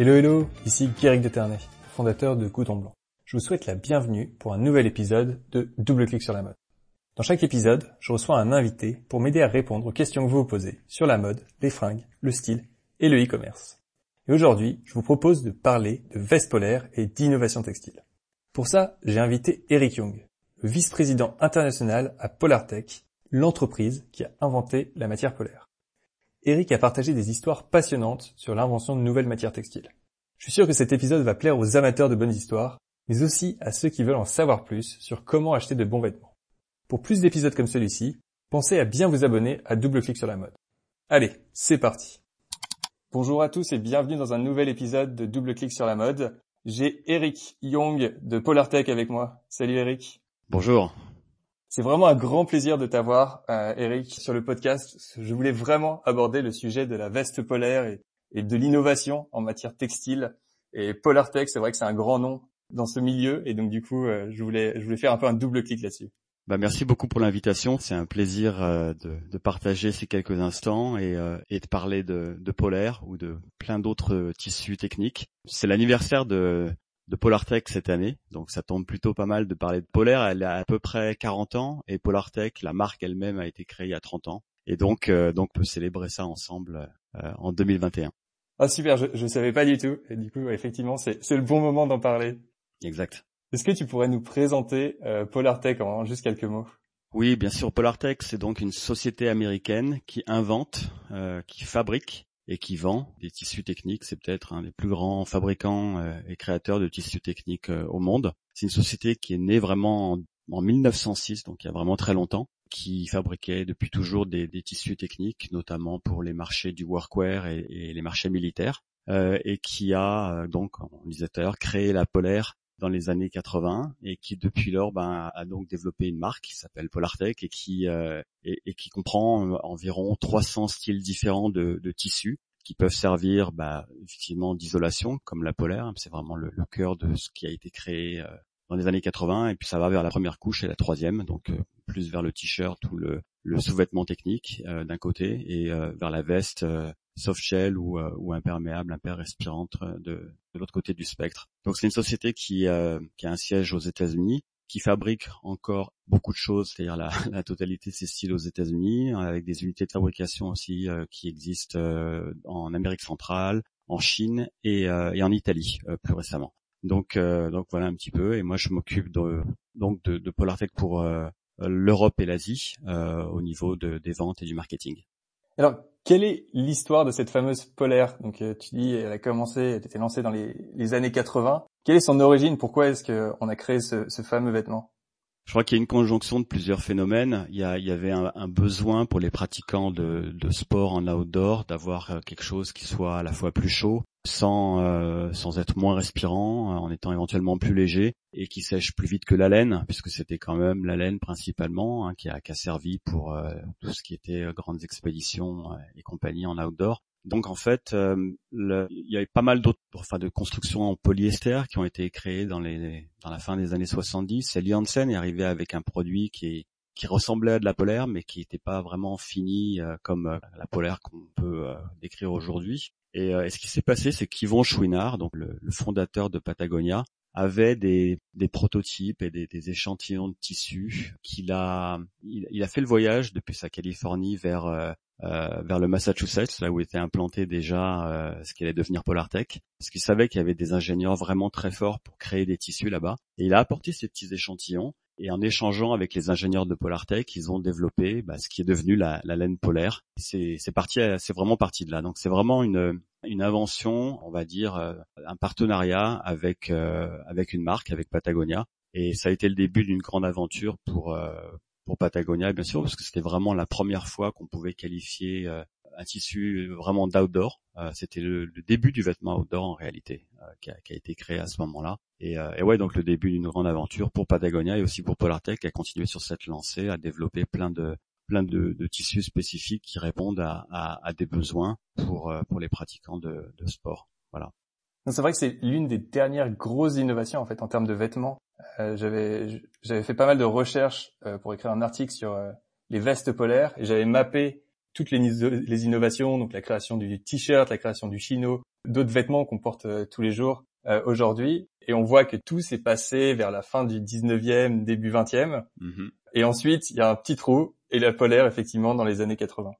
Hello hello, ici Guéric de Ternay, fondateur de Couton Blanc. Je vous souhaite la bienvenue pour un nouvel épisode de Double Clic sur la mode. Dans chaque épisode, je reçois un invité pour m'aider à répondre aux questions que vous vous posez sur la mode, les fringues, le style et le e-commerce. Et aujourd'hui, je vous propose de parler de vestes polaires et d'innovation textile. Pour ça, j'ai invité Eric Young, le vice-président international à Polartech, l'entreprise qui a inventé la matière polaire. Eric a partagé des histoires passionnantes sur l'invention de nouvelles matières textiles. Je suis sûr que cet épisode va plaire aux amateurs de bonnes histoires, mais aussi à ceux qui veulent en savoir plus sur comment acheter de bons vêtements. Pour plus d'épisodes comme celui-ci, pensez à bien vous abonner à Double Clic sur la mode. Allez, c'est parti Bonjour à tous et bienvenue dans un nouvel épisode de Double Clic sur la mode. J'ai Eric Young de Polartech avec moi. Salut Eric. Bonjour. C'est vraiment un grand plaisir de t'avoir, euh, Eric, sur le podcast. Je voulais vraiment aborder le sujet de la veste polaire et, de l'innovation en matière textile. Et Polartech, c'est vrai que c'est un grand nom dans ce milieu, et donc du coup, euh, je voulais, je voulais faire un peu un double clic là-dessus. Bah, merci beaucoup pour l'invitation. C'est un plaisir euh, de, partager ces quelques instants et, de parler de, de, polaire ou de plein d'autres tissus techniques. C'est l'anniversaire de, de Polartech cette année, donc ça tombe plutôt pas mal de parler de Polaire. Elle a à peu près 40 ans et Polartech, la marque elle-même, a été créée il y a 30 ans. Et donc, euh, donc on peut célébrer ça ensemble euh, en 2021. Ah super, je ne savais pas du tout. Et du coup, effectivement, c'est le bon moment d'en parler. Exact. Est-ce que tu pourrais nous présenter euh, Polartech en juste quelques mots? Oui, bien sûr. Polartech, c'est donc une société américaine qui invente, euh, qui fabrique et qui vend des tissus techniques. C'est peut-être un des plus grands fabricants euh, et créateurs de tissus techniques euh, au monde. C'est une société qui est née vraiment en, 1906, donc il y a vraiment très longtemps, qui fabriquait depuis toujours des, tissus techniques, notamment pour les marchés du workwear et, les marchés militaires, euh, et qui a donc, on disait tout à l'heure, créé la polaire dans les années 80 et qui depuis lors ben, a donc développé une marque qui s'appelle Polartech et qui euh, et, qui comprend environ 300 styles différents de tissus qui peuvent servir bah, effectivement d'isolation comme la polaire. C'est vraiment le, cœur de ce qui a été créé euh, dans les années 80 et puis ça va vers la première couche et la troisième. Donc plus vers le t-shirt ou le, sous-vêtement technique d'un côté et vers la veste soft shell ou, euh, imperméable, imper-respirante euh, de, de l'autre côté du spectre. Donc c'est une société qui, euh, qui a un siège aux États-Unis, qui fabrique encore beaucoup de choses, c'est-à-dire la, totalité de ses styles aux États-Unis, avec des unités de fabrication aussi qui existent en Amérique centrale, en Chine et, et en Italie plus récemment. Donc, voilà un petit peu. Et moi, je m'occupe de, donc de, de pour l'Europe et l'Asie au niveau de, des ventes et du marketing. Quelle est l'histoire de cette fameuse polaire? Donc, euh, tu dis, elle a commencé, elle était lancée dans les, années 80. Quelle est son origine? Pourquoi est-ce qu'on a créé ce, fameux vêtement? Je crois qu'il y a une conjonction de plusieurs phénomènes. Il y, avait un, besoin pour les pratiquants de, de sport en outdoor d'avoir euh, quelque chose qui soit à la fois plus chaud, sans euh, sans être moins respirant, euh, en étant éventuellement plus léger et qui sèche plus vite que la laine, puisque c'était quand même la laine principalement hein, qui, a, servi pour euh, tout ce qui était grandes expéditions et compagnie en outdoor. Donc en fait, il y avait pas mal d'autres, enfin de constructions en polyester qui ont été créées dans la fin des années 70. Et Hansen est arrivé avec un produit qui ressemblait à de la polaire, mais qui n'était pas vraiment fini comme la polaire qu'on peut décrire aujourd'hui. Euh, et, ce qui s'est passé, c'est qu'Yvon Chouinard, donc le, fondateur de Patagonia, avait des, prototypes et des, échantillons de tissus qu'il a il, a fait le voyage depuis sa Californie vers euh, euh, vers le Massachusetts là où était implanté déjà ce qui allait devenir Polartech parce qu'il savait qu'il y avait des ingénieurs vraiment très forts pour créer des tissus là-bas. Et il a apporté ces petits échantillons et en échangeant avec les ingénieurs de Polartech, ils ont développé bah, ce qui est devenu la, laine polaire. C'est parti, c'est vraiment parti de là. Donc c'est vraiment une, une invention, on va dire, euh, un partenariat avec euh, avec une marque, avec Patagonia. Et ça a été le début d'une grande aventure pour euh, pour Patagonia, bien sûr, parce que c'était vraiment la première fois qu'on pouvait qualifier un tissu vraiment d'outdoor. Euh, c'était le, début du vêtement outdoor en réalité euh, qui a, qui, a, été créé à ce moment-là. Et, euh, et, ouais, donc le début d'une grande aventure pour Patagonia et aussi pour Polartech qui a continué sur cette lancée, à développer plein de plein de, de tissus spécifiques qui répondent à, à, à, des besoins pour pour les pratiquants de, de sport. Voilà. C'est vrai que c'est l'une des dernières grosses innovations en fait en termes de vêtements. Euh, j'avais j'avais fait pas mal de recherches pour écrire un article sur les vestes polaires et j'avais mappé toutes les, les, innovations, donc la création du t-shirt, la création du chino, d'autres vêtements qu'on porte tous les jours aujourd'hui. Et on voit que tout s'est passé vers la fin du 19e, début 20e. Mm-hmm. Et ensuite, il y a un petit trou et la polaire, effectivement, dans les années 80.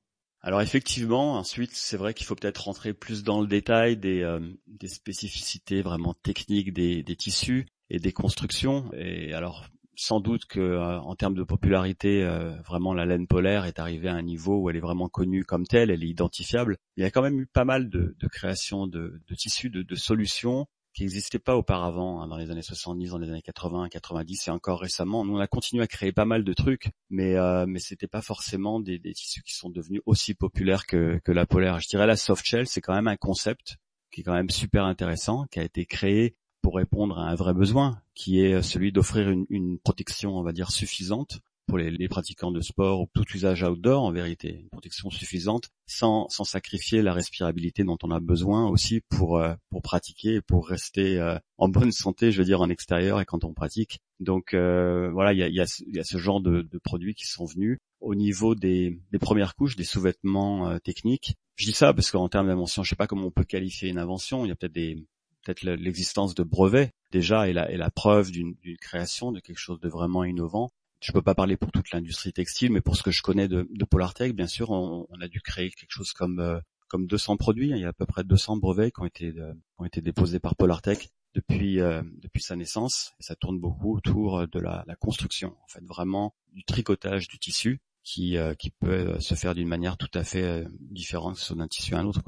Alors effectivement, ensuite, c'est vrai qu'il faut peut-être rentrer plus dans le détail des, euh, des spécificités vraiment techniques des, des, tissus et des constructions. Et alors, sans doute que euh, en termes de popularité, euh, vraiment la laine polaire est arrivée à un niveau où elle est vraiment connue comme telle, elle est identifiable. Il y a quand même eu pas mal de, de créations de, de tissus, de, de solutions qui n'existait pas auparavant hein, dans les années 70, dans les années 80, 90 et encore récemment. Nous, on a continué à créer pas mal de trucs, mais euh, mais c'était pas forcément des, des, tissus qui sont devenus aussi populaires que, que la polaire. Je dirais la soft shell, c'est quand même un concept qui est quand même super intéressant, qui a été créé pour répondre à un vrai besoin, qui est celui d'offrir une, protection, on va dire, suffisante pour les, pratiquants de sport ou tout usage outdoor en vérité, une protection suffisante sans, sans sacrifier la respirabilité dont on a besoin aussi pour euh, pour pratiquer et pour rester euh, en bonne santé, je veux dire en extérieur et quand on pratique. Donc euh, voilà, il y a, ce genre de, produits qui sont venus au niveau des, des premières couches, des sous-vêtements techniques. Je dis ça parce qu'en termes d'invention, je sais pas comment on peut qualifier une invention. Il y a peut-être des peut-être l'existence de brevets déjà et la, preuve d'une création de quelque chose de vraiment innovant je peux pas parler pour toute l'industrie textile, mais pour ce que je connais de, de Polartec, bien sûr, on, a dû créer quelque chose comme euh, comme 200 produits. Il y a à peu près 200 brevets qui ont été euh, déposés par Polartec depuis euh, depuis sa naissance. Et ça tourne beaucoup autour de la, construction, en fait, vraiment du tricotage du tissu qui peut se faire d'une manière tout à fait différente d'un tissu à un autre.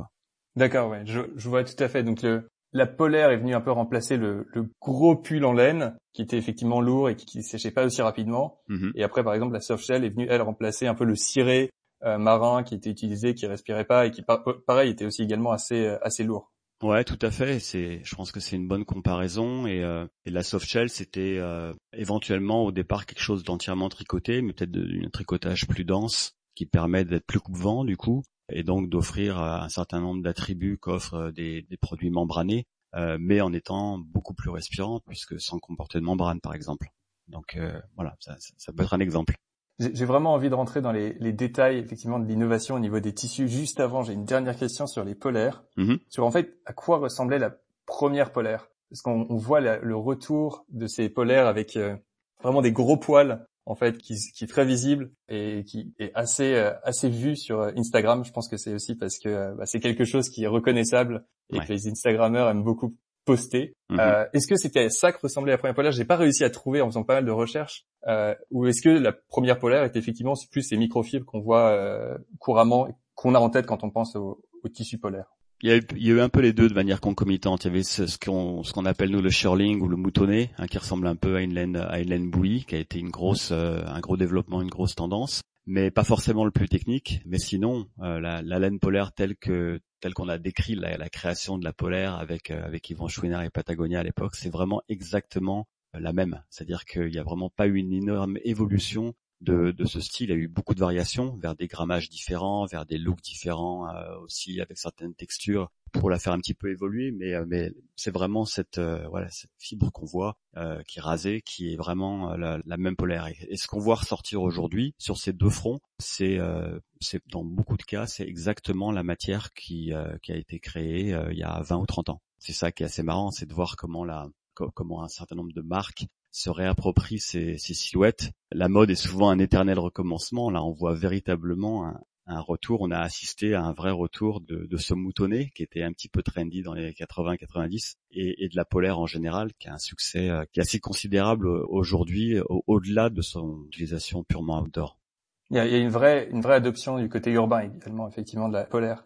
D'accord, ouais, je, vois tout à fait. Donc la polaire est venue un peu remplacer le, gros pull en laine qui était effectivement lourd et qui, ne séchait pas aussi rapidement. Mhm. Et après, par exemple, la soft shell est venue elle remplacer un peu le ciré euh, marin qui était utilisé, qui respirait pas et qui pareil était aussi également assez euh, assez lourd. Ouais, tout à fait. C'est, je pense que c'est une bonne comparaison. Et, euh, la soft shell, c'était éventuellement au départ quelque chose d'entièrement tricoté, mais peut-être un tricotage plus dense qui permet d'être plus coupe-vent du coup et donc d'offrir euh, un certain nombre d'attributs qu'offrent euh, des, produits membranés, euh, mais en étant beaucoup plus respirant, puisque sans comporter de membrane, par exemple. Donc voilà, ça, peut être un exemple. J'ai vraiment envie de rentrer dans les, détails effectivement de l'innovation au niveau des tissus. Juste avant, j'ai une dernière question sur les polaires. Mm-hmm. Sur en fait, à quoi ressemblait la première polaire? Parce qu'on voit le retour de ces polaires avec vraiment des gros poils en fait qui, qui, est très visible et qui est assez euh, assez vu sur euh, Instagram. Je pense que c'est aussi parce que euh, bah, c'est quelque chose qui est reconnaissable et que les Instagrammeurs aiment beaucoup poster. Mhm. euh, est-ce que c'était ça que ressemblait la première polaire? J'ai pas réussi à trouver en faisant pas mal de recherches. Euh, ou est-ce que la première polaire est effectivement plus ces microfibres qu'on voit couramment, qu'on a en tête quand on pense au, au tissu polaire? Il y, a eu, un peu les deux de manière concomitante. Il y avait ce, qu'on ce qu'on appelle nous le shirling ou le moutonné, hein, qui ressemble un peu à une laine à une laine bouillie, qui a été une grosse euh, un gros développement, une grosse tendance, mais pas forcément le plus technique. Mais sinon, euh, la, la, laine polaire telle que telle qu'on a décrit la, création de la polaire avec euh, avec Chouinard et Patagonia à l'époque, c'est vraiment exactement la même. C'est-à-dire qu'il n'y a vraiment pas eu une énorme évolution de, de, ce style. A eu beaucoup de variations vers des grammages différents, vers des looks différents euh, aussi avec certaines textures pour la faire un petit peu évoluer. Mais, euh, mais c'est vraiment cette euh, voilà cette fibre qu'on voit qui est rasée, qui est vraiment la, la, même polaire. Et, ce qu'on voit ressortir aujourd'hui sur ces deux fronts, c'est c'est dans beaucoup de cas c'est exactement la matière qui qui a été créée il y a 20 ou 30 ans. C'est ça qui est assez marrant, c'est de voir comment la comment un certain nombre de marques se réapproprie ces, silhouettes. La mode est souvent un éternel recommencement. Là, on voit véritablement un, retour. On a assisté à un vrai retour de, ce moutonnet qui était un petit peu trendy dans les 80-90 et, de la polaire en général, qui a un succès euh, qui est assez considérable aujourd'hui, au-delà de son utilisation purement outdoor. Il y, a, une vraie une vraie adoption du côté urbain également, effectivement, de la polaire.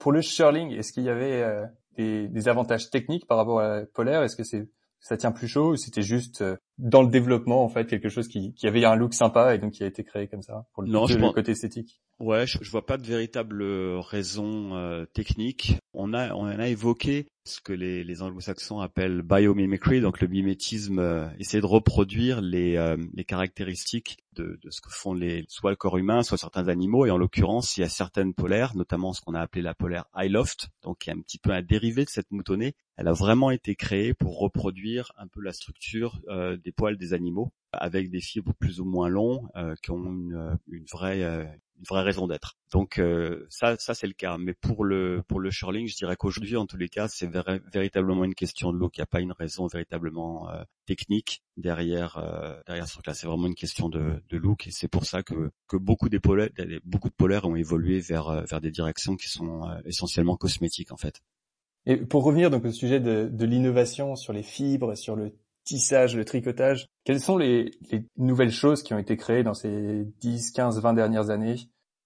Pour, le shirling, est-ce qu'il y avait euh, des, des, avantages techniques par rapport à la polaire? Est-ce que c'est ça tient plus chaud ou c'était juste euh, dans le développement en fait quelque chose qui, qui avait un look sympa et donc qui a été créé comme ça pour le, non, le côté esthétique Ouais, je, je vois pas de véritable raison euh, technique. On a on a évoqué ce que les, les anglo-saxons appellent biomimicry, donc le mimétisme, euh, essayer de reproduire les, euh, les caractéristiques de, de, ce que font les, soit le corps humain, soit certains animaux. Et en l'occurrence, il y a certaines polaires, notamment ce qu'on a appelé la polaire Highloft, donc qui est un petit peu un dérivé de cette moutonnée. Elle a vraiment été créée pour reproduire un peu la structure des des poils des animaux avec des fibres plus ou moins longs qui ont une, une vraie une vraie raison d'être. Donc euh, ça, ça c'est le cas. Mais pour le pour le shirling, je dirais qu'aujourd'hui, en tous les cas, c'est véritablement une question de look. Il n'y a pas une raison véritablement euh, technique derrière euh, derrière ce truc-là. C'est vraiment une question de, look et c'est pour ça que que beaucoup de polaires ont évolué vers vers des directions qui sont essentiellement cosmétiques en fait. Et pour revenir donc au sujet de, de l'innovation sur les fibres, sur le tissage, le tricotage. Quelles sont les, nouvelles choses qui ont été créées dans ces 10, 15, 20 dernières années?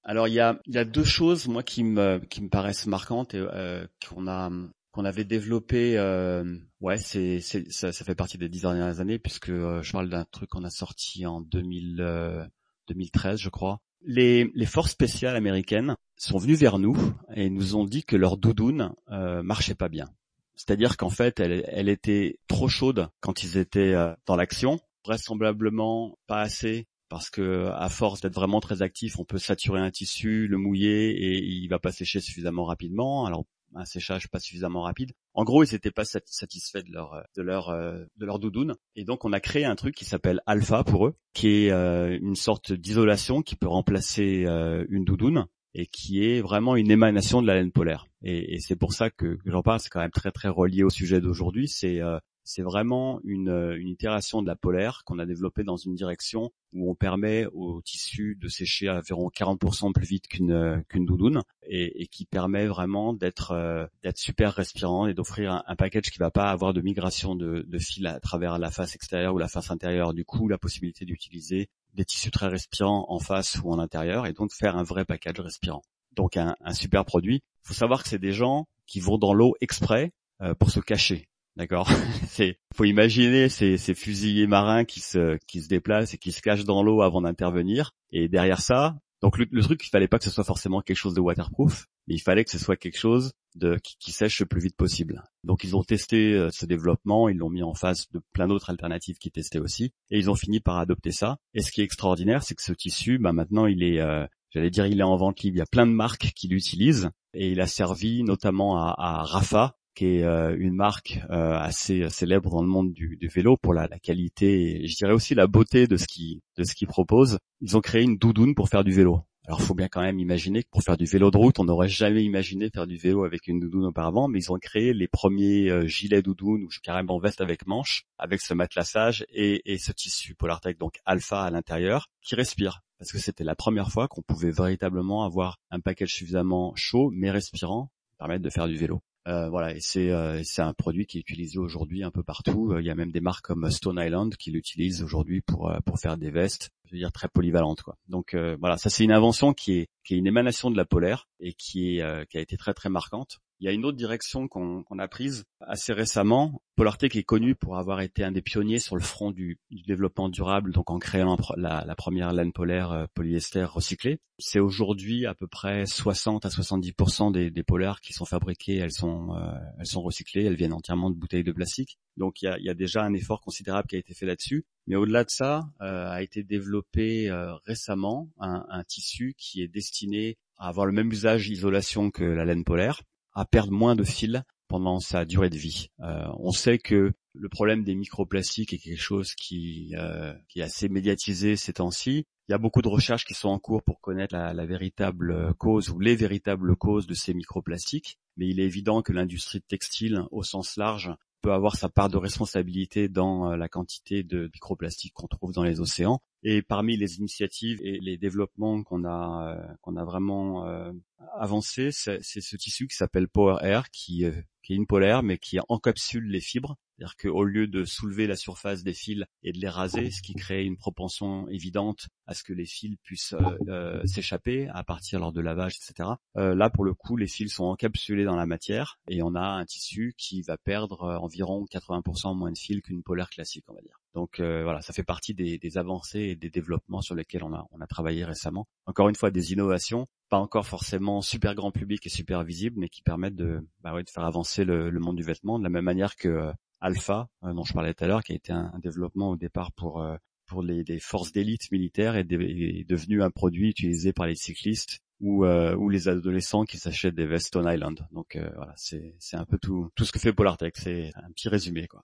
Alors il y a, deux choses moi qui me, paraissent marquantes et euh, qu'on avait développé. Euh, ouais, ça, fait partie des dix dernières années puisque euh, je parle d'un truc qu'on a sorti en 2000, 2013, je crois. Les, les, forces spéciales américaines sont venues vers nous et nous ont dit que leur doudoune euh, marchait pas bien. C'est-à-dire qu'en fait, elle, était trop chaude quand ils étaient euh, dans l'action, vraisemblablement pas assez parce que à force d'être vraiment très actif, on peut saturer un tissu, le mouiller et il va pas sécher suffisamment rapidement. Alors un séchage pas suffisamment rapide. En gros, ils n'étaient pas satisfaits euh, de leur doudoune et donc on a créé un truc qui s'appelle Alpha pour eux, qui est euh, une sorte d'isolation qui peut remplacer une doudoune et qui est vraiment une émanation de la laine polaire. Et, c'est pour ça que, j'en parle, c'est quand même très très relié au sujet d'aujourd'hui. C'est euh, vraiment une, une itération de la polaire qu'on a développée dans une direction où on permet au tissu de sécher à environ 40% plus vite qu'une qu'une doudoune et, qui permet vraiment d'être euh, super respirant et d'offrir un, un, package qui va pas avoir de migration de, de fil à travers la face extérieure ou la face intérieure. Du coup, la possibilité d'utiliser des tissus très respirants en face ou en intérieur et donc faire un vrai package respirant. Donc un, super produit. Il faut savoir que c'est des gens qui vont dans l'eau exprès euh, pour se cacher. D'accord? Faut imaginer ces, ces fusiliers marins qui se qui se déplacent et qui se cachent dans l'eau avant d'intervenir. Et derrière ça, donc le, truc, il fallait pas que ce soit forcément quelque chose de waterproof, mais il fallait que ce soit quelque chose de qui, sèche le plus vite possible. Donc ils ont testé euh, ce développement, ils l'ont mis en face de plein d'autres alternatives qui testaient aussi, et ils ont fini par adopter ça. Et ce qui est extraordinaire, c'est que ce tissu, bah maintenant il est, euh, j'allais dire, il est en vente libre. Il y a plein de marques qui l'utilisent, et il a servi notamment à, à Rafa, qui est euh, une marque euh, assez célèbre dans le monde du, vélo pour la, qualité et je dirais aussi la beauté de ce qui de ce qu'ils proposent. Ils ont créé une doudoune pour faire du vélo. Alors, faut bien quand même imaginer que pour faire du vélo de route, on n'aurait jamais imaginé faire du vélo avec une doudoune auparavant, mais ils ont créé les premiers euh, gilets doudoune ou carrément veste avec manche, avec ce matelassage et, et ce tissu Polartec, donc alpha à l'intérieur, qui respire. Parce que c'était la première fois qu'on pouvait véritablement avoir un package suffisamment chaud, mais respirant, permettre de faire du vélo. Euh, voilà, et c'est euh, c'est un produit qui est utilisé aujourd'hui un peu partout. Euh, il y a même des marques comme Stone Island qui l'utilisent aujourd'hui pour pour faire des vestes, je veux dire très polyvalentes quoi. Donc voilà, ça c'est une invention qui est qui est une émanation de la polaire et qui est qui a été très très marquante. Il y a une autre direction qu'on a prise assez récemment. Polartec est connu pour avoir été un des pionniers sur le front du, développement durable, donc en créant la, première laine polaire euh, polyester recyclée. C'est aujourd'hui à peu près 60 à 70% des, des polaires qui sont sont, euh, elles sont recyclées, elles viennent entièrement de bouteilles de plastique. Donc il y a, déjà un effort considérable qui a été fait là-dessus. Mais au-delà de ça, euh, a été développé récemment un, un tissu qui est destiné à avoir le même usage isolation que la laine polaire, à perdre moins de fils pendant sa durée de vie. Euh, on sait que le problème des microplastiques est quelque chose qui, euh, qui est assez médiatisé ces temps-ci. Il y a beaucoup de recherches qui sont en cours pour connaître la, véritable cause ou les véritables causes de ces microplastiques, mais il est évident que l'industrie textile au sens large peut avoir sa part de responsabilité dans euh, la quantité de microplastiques qu'on trouve dans les océans. Et parmi les initiatives et les développements qu'on a euh, a vraiment euh, avancé, c'est ce tissu qui s'appelle Power Air, qui, qui est une polaire mais qui encapsule les fibres c'est-à-dire qu'au lieu de soulever la surface des fils et de les raser, ce qui crée une propension évidente à ce que les fils puissent euh, euh, s'échapper à partir lors de lavage, etc. Euh, là, pour le coup, les fils sont encapsulés dans la matière et on a un tissu qui va perdre environ 80% moins de fils qu'une polaire classique, on va dire. Donc voilà, ça fait partie des, avancées et des développements sur lesquels on a, travaillé récemment. Encore une fois, des innovations, pas encore forcément super grand public et super visibles, mais qui permettent de, bah faire avancer le, monde du vêtement de la même manière que Alpha, euh, dont je parlais tout à l'heure, qui a été un, développement au départ pour euh, pour les, forces d'élite militaires et devenu un produit utilisé par les cyclistes ou, euh, ou les adolescents qui s'achètent des vestes Stone Island. Donc voilà, c'est un peu tout tout ce que fait Polartec. C'est un petit résumé quoi.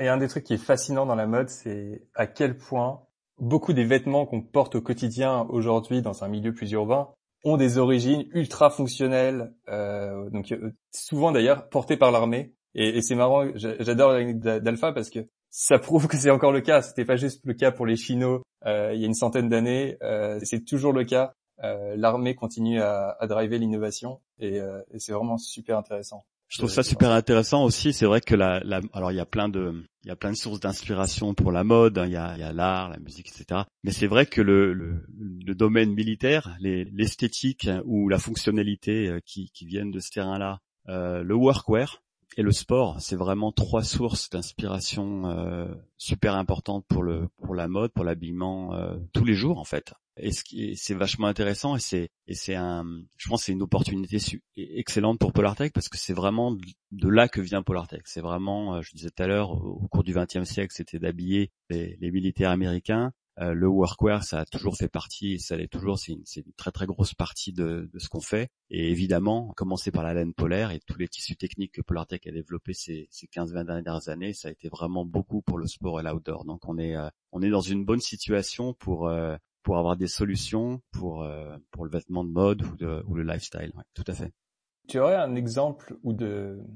Et un des trucs qui est fascinant dans la mode, c'est à quel point beaucoup des vêtements qu'on porte au quotidien aujourd'hui dans un milieu plus urbain ont des origines ultra fonctionnelles, euh, donc euh, souvent d'ailleurs portés par l'armée. Et, et c'est marrant, j'adore d'Alpha parce que ça prouve que c'est encore le cas. C'était pas juste le cas pour les Chinois euh, il y a une centaine d'années, euh, c'est toujours le cas. Euh, l'armée continue à, à driver l'innovation et, et c'est vraiment super intéressant. Je trouve ça super intéressant aussi. C'est vrai que la, la, alors il y a plein de, il y a plein de sources d'inspiration pour la mode. Hein. Il y a, il y a l'art, la musique, etc. Mais c'est vrai que le, le, le domaine militaire, l'esthétique ou la fonctionnalité qui, qui viennent de ce terrain-là, euh, le workwear et le sport, c'est vraiment trois sources d'inspiration euh, super importantes pour le, pour la mode, pour l'habillement euh, tous les jours en fait. Et c'est vachement intéressant et c'est et c'est un je pense c'est une opportunité excellente pour Polartec parce que c'est vraiment de là que vient Polartec c'est vraiment euh, je disais tout à l'heure au cours du XXe siècle c'était d'habiller les, les, militaires américains euh, le workwear ça a toujours fait partie ça l'est toujours c'est une, très très grosse partie de, ce qu'on fait et évidemment commencer par la laine polaire et tous les tissus techniques que Polartec a développés ces, ces 15-20 dernières années ça a été vraiment beaucoup pour le sport et l'outdoor donc on est euh, on est dans une bonne situation pour pour avoir des solutions pour euh, pour le vêtement de mode ou, le lifestyle. Tout à fait. Tu aurais un exemple ou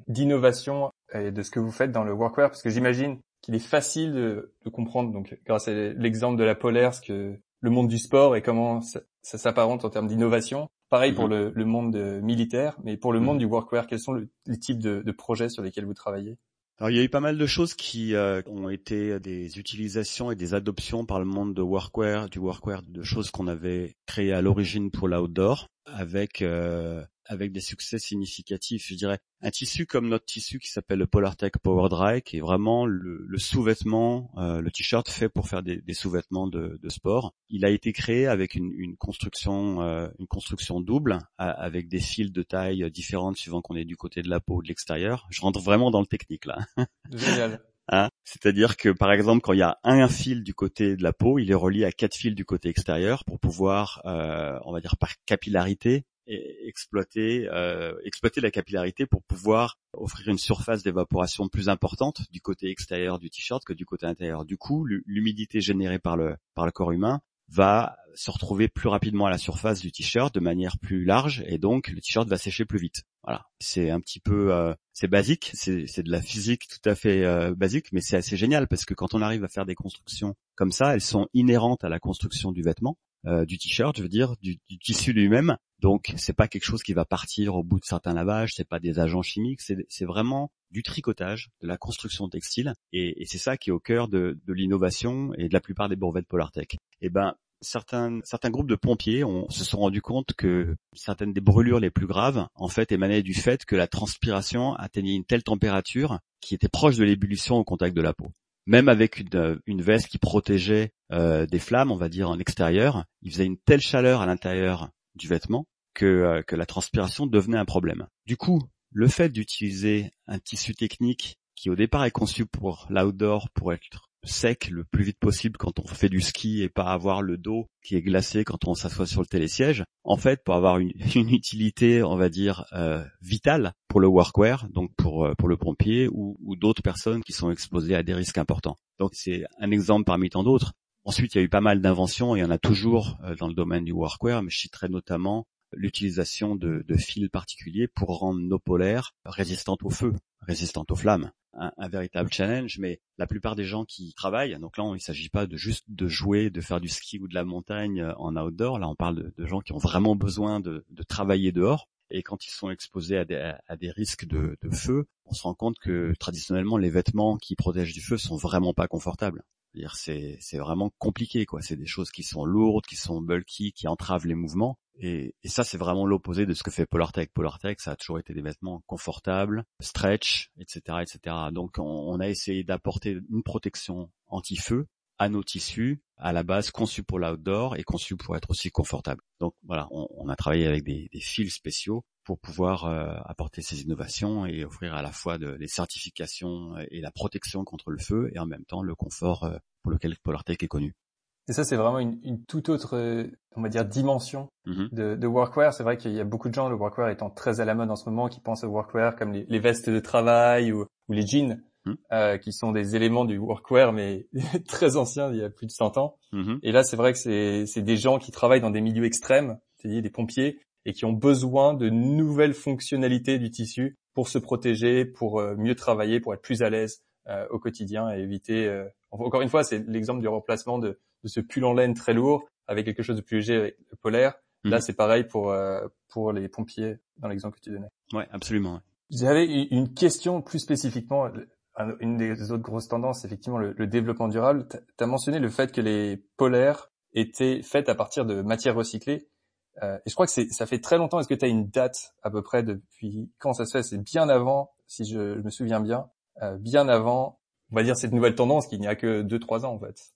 d'innovation et de ce que vous faites dans le workwear? Parce que j'imagine qu'il est facile de, de, comprendre donc grâce à l'exemple de la polaire ce que le monde du sport et comment ça, ça s'apparente en termes d'innovation. Pareil pour mm-hmm. le, le, monde militaire, mais pour le monde mm-hmm. du workwear, quels sont les types de, de projets sur lesquels vous travaillez? Alors il y a eu pas mal de choses qui euh, ont été des utilisations et des adoptions par le monde de workwear, du workwear, de choses qu'on avait créées à l'origine pour l'outdoor, avec euh, avec des succès significatifs. Je dirais un tissu comme notre tissu qui s'appelle le Polartec Power Dry, qui est vraiment le, sous-vêtement, euh, le t-shirt fait pour faire des, sous-vêtements de, sport. Il a été créé avec une, construction, euh, une construction double, avec des fils de taille différentes suivant qu'on est du côté de la peau ou de l'extérieur. Je rentre vraiment dans le technique là. Génial. Hein? C'est-à-dire que par exemple, quand il y a un fil du côté de la peau, il est relié à quatre fils du côté extérieur pour pouvoir, euh, on va dire par capillarité, exploiter euh, exploiter la capillarité pour pouvoir offrir une surface d'évaporation plus importante du côté extérieur du t-shirt que du côté intérieur. Du coup, l'humidité générée par le par le corps humain va se retrouver plus rapidement à la surface du t-shirt de manière plus large et donc le t-shirt va sécher plus vite. Voilà, c'est un petit peu euh, c'est basique, c'est de la physique tout à fait euh, basique, mais c'est assez génial parce que quand on arrive à faire des constructions comme ça, elles sont inhérentes à la construction du vêtement euh, du t-shirt, je veux dire, du, tissu lui-même. Donc c'est pas quelque chose qui va partir au bout de certains lavages, c'est pas des agents chimiques, c'est vraiment du tricotage, de la construction textile, et, c'est ça qui est au cœur de, l'innovation et de la plupart des brevets de Polartec. Et eh ben certains groupes de pompiers se sont rendus compte que certaines des brûlures les plus graves en fait émanaient du fait que la transpiration atteignait une telle température qui était proche de l'ébullition au contact de la peau même avec une, euh, veste qui protégeait euh, des flammes, on va dire en extérieur, il faisait une telle chaleur à l'intérieur du vêtement que, euh, que la transpiration devenait un problème. Du coup, le fait d'utiliser un tissu technique qui au départ est conçu pour l'outdoor, pour être sec le plus vite possible quand on fait du ski et pas avoir le dos qui est glacé quand on s'assoit sur le télésiège. En fait, pour avoir une, utilité, on va dire, euh, vitale pour le workwear, donc pour, euh, pour le pompier ou, ou d'autres personnes qui sont exposées à des risques importants. Donc c'est un exemple parmi tant d'autres. Ensuite, il y a eu pas mal d'inventions il y en a toujours euh, dans le domaine du workwear, mais je citerai notamment l'utilisation de, fils particuliers pour rendre nos polaires résistantes au feu, résistantes aux flammes. Un, véritable challenge, mais la plupart des gens qui travaillent, donc là il ne s'agit pas de juste de jouer, de faire du ski ou de la montagne euh, en outdoor, là on parle de, gens qui ont vraiment besoin de, travailler dehors, et quand ils sont exposés à des, risques de, feu, on se rend compte que traditionnellement les vêtements qui protègent du feu sont vraiment pas confortables. C'est vraiment compliqué, quoi. C'est des choses qui sont lourdes, qui sont bulky, qui entravent les mouvements. Et, ça, c'est vraiment l'opposé de ce que fait Polartec. Polartec, ça a toujours été des vêtements confortables, stretch, etc., etc. Donc, on, a essayé d'apporter une protection anti-feu à nos tissus, à la base conçus pour l'outdoor et conçus pour être aussi confortables. Donc voilà, on, a travaillé avec des, fils spéciaux pour pouvoir euh, apporter ces innovations et offrir à la fois de, les certifications et la protection contre le feu et en même temps le confort euh, pour lequel Polartec est connu. Et ça, c'est vraiment une, une, toute autre, euh, on va dire, dimension mm-hmm. de, de, workwear. C'est vrai qu'il y a beaucoup de gens, le workwear étant très à la mode en ce moment, qui pensent au workwear comme les, les vestes de travail ou, ou les jeans. hmm. qui sont des éléments du workwear, mais très anciens, il y a plus de 100 ans. Hmm. Et là, c'est vrai que c'est des gens qui travaillent dans des milieux extrêmes, c'est-à-dire des pompiers, et qui ont besoin de nouvelles fonctionnalités du tissu pour se protéger, pour mieux travailler, pour être plus à l'aise au quotidien et éviter. encore une fois, c'est l'exemple du remplacement de, de ce pull en laine très lourd avec quelque chose de plus léger avec le polaire. Là, mhm. c'est pareil pour euh, pour les pompiers dans l'exemple que tu donnais. Ouais, absolument. J'avais une question plus spécifiquement. Une des autres grosses tendances, effectivement, le, développement durable. Tu as mentionné le fait que les polaires étaient faites à partir de matières recyclées. Euh, et je crois que ça fait très longtemps. Est-ce que tu as une date à peu près depuis quand ça se fait? C'est bien avant, si je, me souviens bien, euh, bien avant, on va dire cette nouvelle tendance qui n'y a que 2-3 ans en fait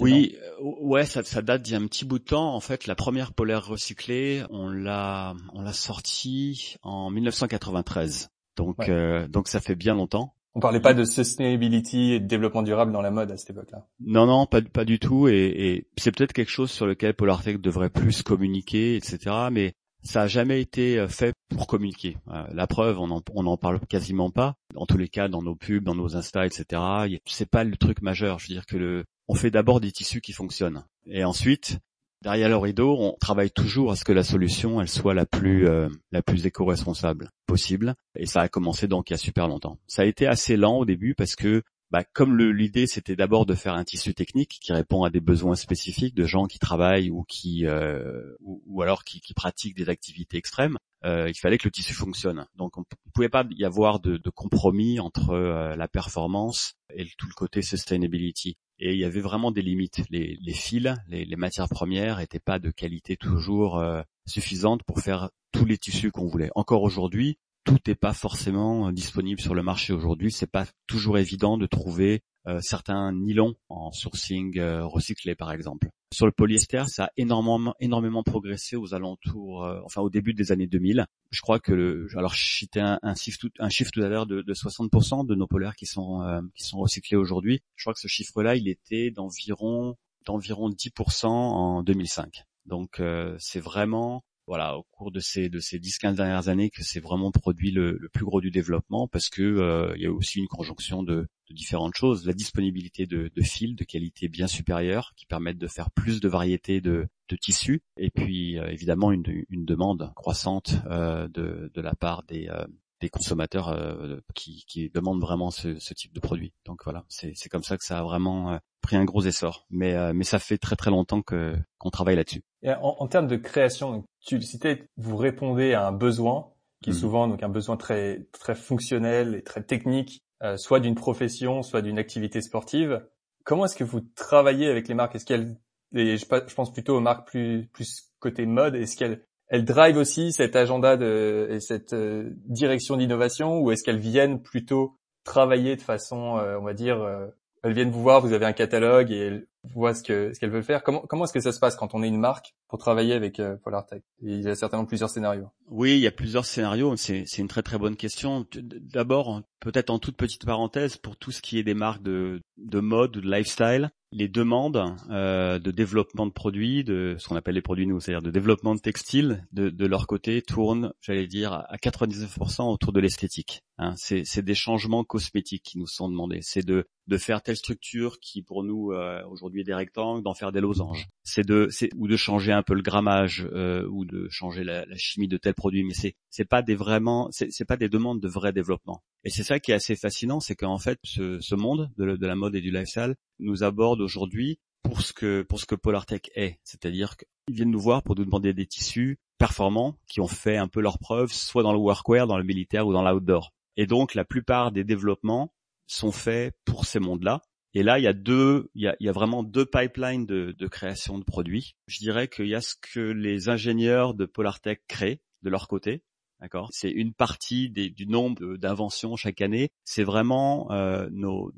oui, euh, ouais, ça, ça date d'il y a un petit bout de temps. En fait, la première polaire recyclée, on l'a, on l'a sortie en 1993. Donc, euh, donc ça fait bien longtemps. On parlait pas de sustainability et de développement durable dans la mode à cette époque-là. Non, non, pas, pas du tout. Et, et c'est peut-être quelque chose sur lequel Polartech devrait plus communiquer, etc. Mais ça a jamais été euh, fait pour communiquer. Euh, la preuve, on en, on en parle quasiment pas. En tous les cas, dans nos pubs, dans nos Insta, etc. C'est pas le truc majeur. Je veux dire que le, on fait d'abord des tissus qui fonctionnent, et ensuite, derrière le rideau, on travaille toujours à ce que la solution, elle soit la plus, euh, la plus éco-responsable possible. Et ça a commencé donc il y a super longtemps. Ça a été assez lent au début parce que bah, comme l'idée c'était d'abord de faire un tissu technique qui répond à des besoins spécifiques de gens qui travaillent ou qui euh, ou, alors qui, pratiquent des activités extrêmes, euh, il fallait que le tissu fonctionne. Donc on ne pouvait pas y avoir de, de compromis entre euh, la performance et tout le côté sustainability. Et il y avait vraiment des limites. Les, fils, les, les, matières premières n'étaient pas de qualité toujours euh, suffisante pour faire tous les tissus qu'on voulait. Encore aujourd'hui, tout n'est pas forcément euh, disponible sur le marché aujourd'hui. C'est pas toujours évident de trouver euh, certains nylons en sourcing euh, recyclé, par exemple. Sur le polyester, ça a énormément, énormément progressé aux alentours, enfin au début des années 2000. Je crois que, le, alors je citais un, chiffre tout, à l'heure de, de 60% de nos polaires qui sont qui sont recyclés aujourd'hui. Je crois que ce chiffre-là, il était d'environ d'environ 10% en 2005. Donc c'est vraiment voilà au cours de ces de ces 10-15 dernières années que c'est vraiment produit le, plus gros du développement parce que euh, il y a aussi une conjonction de, différentes choses, la disponibilité de, fils de qualité bien supérieure qui permettent de faire plus de variétés de, tissus et puis euh, évidemment une, demande croissante euh, de, de la part des euh, des consommateurs euh, qui, qui, demandent vraiment ce, ce, type de produit. Donc voilà, c'est comme ça que ça a vraiment euh, pris un gros essor. Mais, euh, mais ça fait très très longtemps que qu'on travaille là-dessus. En, en, termes de création, tu le citais, vous répondez à un besoin qui est mmh. souvent donc un besoin très très fonctionnel et très technique, soit d'une profession, soit d'une activité sportive. Comment est-ce que vous travaillez avec les marques? Est-ce qu'elles, je, je pense plutôt aux marques plus plus côté mode, est-ce qu'elles elles drive aussi cet agenda de, et cette euh, direction d'innovation ou est-ce qu'elles viennent plutôt travailler de façon, euh, on va dire, euh, elles viennent vous voir, vous avez un catalogue et elles voient ce que ce qu'elles veulent faire. Comment est-ce que ça se passe quand on est une marque? Pour travailler avec Polartech Il y a certainement plusieurs scénarios. Oui, il y a plusieurs scénarios. C'est une très très bonne question. D'abord, peut-être en toute petite parenthèse pour tout ce qui est des marques de de mode ou de lifestyle, les demandes euh, de développement de produits, de ce qu'on appelle les produits nous, c'est-à-dire de développement de textiles, de, de leur côté tournent, j'allais dire, à 99% autour de l'esthétique. Hein. C'est des changements cosmétiques qui nous sont demandés. C'est de, de faire telle structure qui pour nous euh, aujourd'hui est des rectangles, d'en faire des losanges. C'est de, ou de changer un peu le grammage euh, ou de changer la, chimie de tel produit. Mais c'est c'est pas des vraiment, c'est pas des demandes de vrai développement. Et c'est ça qui est assez fascinant, c'est qu'en fait ce, monde de, la mode et du lifestyle nous aborde aujourd'hui pour ce que pour ce que Polartech est, c'est-à-dire qu'ils viennent nous voir pour nous demander des tissus performants qui ont fait un peu leur preuve, soit dans le workwear, dans le militaire ou dans l'outdoor. Et donc la plupart des développements sont faits pour ces mondes-là. Et là, il y a deux, il y a, vraiment deux pipelines de, création de produits. Je dirais qu'il y a ce que les ingénieurs de Polartech créent de leur côté, D'accord? C'est une partie du nombre d'inventions chaque année. C'est vraiment euh, nos,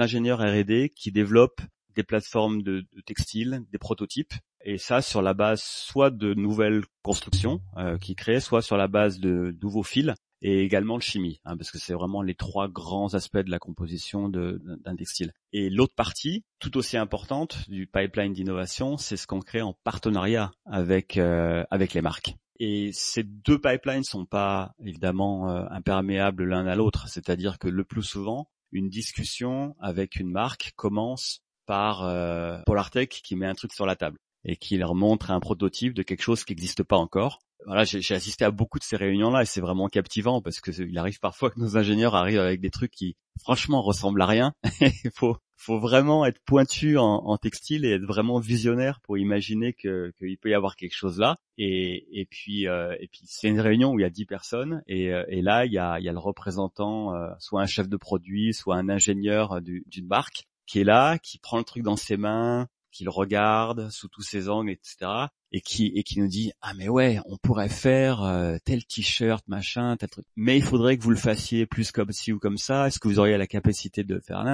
ingénieurs R&D qui développent des plateformes de, de textiles, des prototypes, et ça sur la base soit de nouvelles constructions euh, qui créent, soit sur la base de nouveaux fils et également de chimie, hein, parce que c'est vraiment les trois grands aspects de la composition d'un textile. Et l'autre partie, tout aussi importante du pipeline d'innovation, c'est ce qu'on crée en partenariat avec euh, avec les marques. Et ces deux pipelines sont pas évidemment euh, imperméables l'un à l'autre, c'est-à-dire que le plus souvent, une discussion avec une marque commence par euh, Polartec qui met un truc sur la table et qui leur montre un prototype de quelque chose qui n'existe pas encore. Voilà, j'ai assisté à beaucoup de ces réunions-là et c'est vraiment captivant parce que il arrive parfois que nos ingénieurs arrivent avec des trucs qui franchement ressemblent à rien. Il faut, vraiment être pointu en, textile et être vraiment visionnaire pour imaginer que qu'il peut y avoir quelque chose là. Et, euh, puis c'est une réunion où il y a dix personnes et, euh, et là il y a, le représentant, soit un chef de produit, soit un ingénieur d'une marque qui est là, qui prend le truc dans ses mains, qui le regarde sous tous ses angles, etc. Et qui et qui nous dit ah mais ouais on pourrait faire euh, tel t-shirt machin tel truc mais il faudrait que vous le fassiez plus comme ci ou comme ça. Est-ce que vous auriez la capacité de faire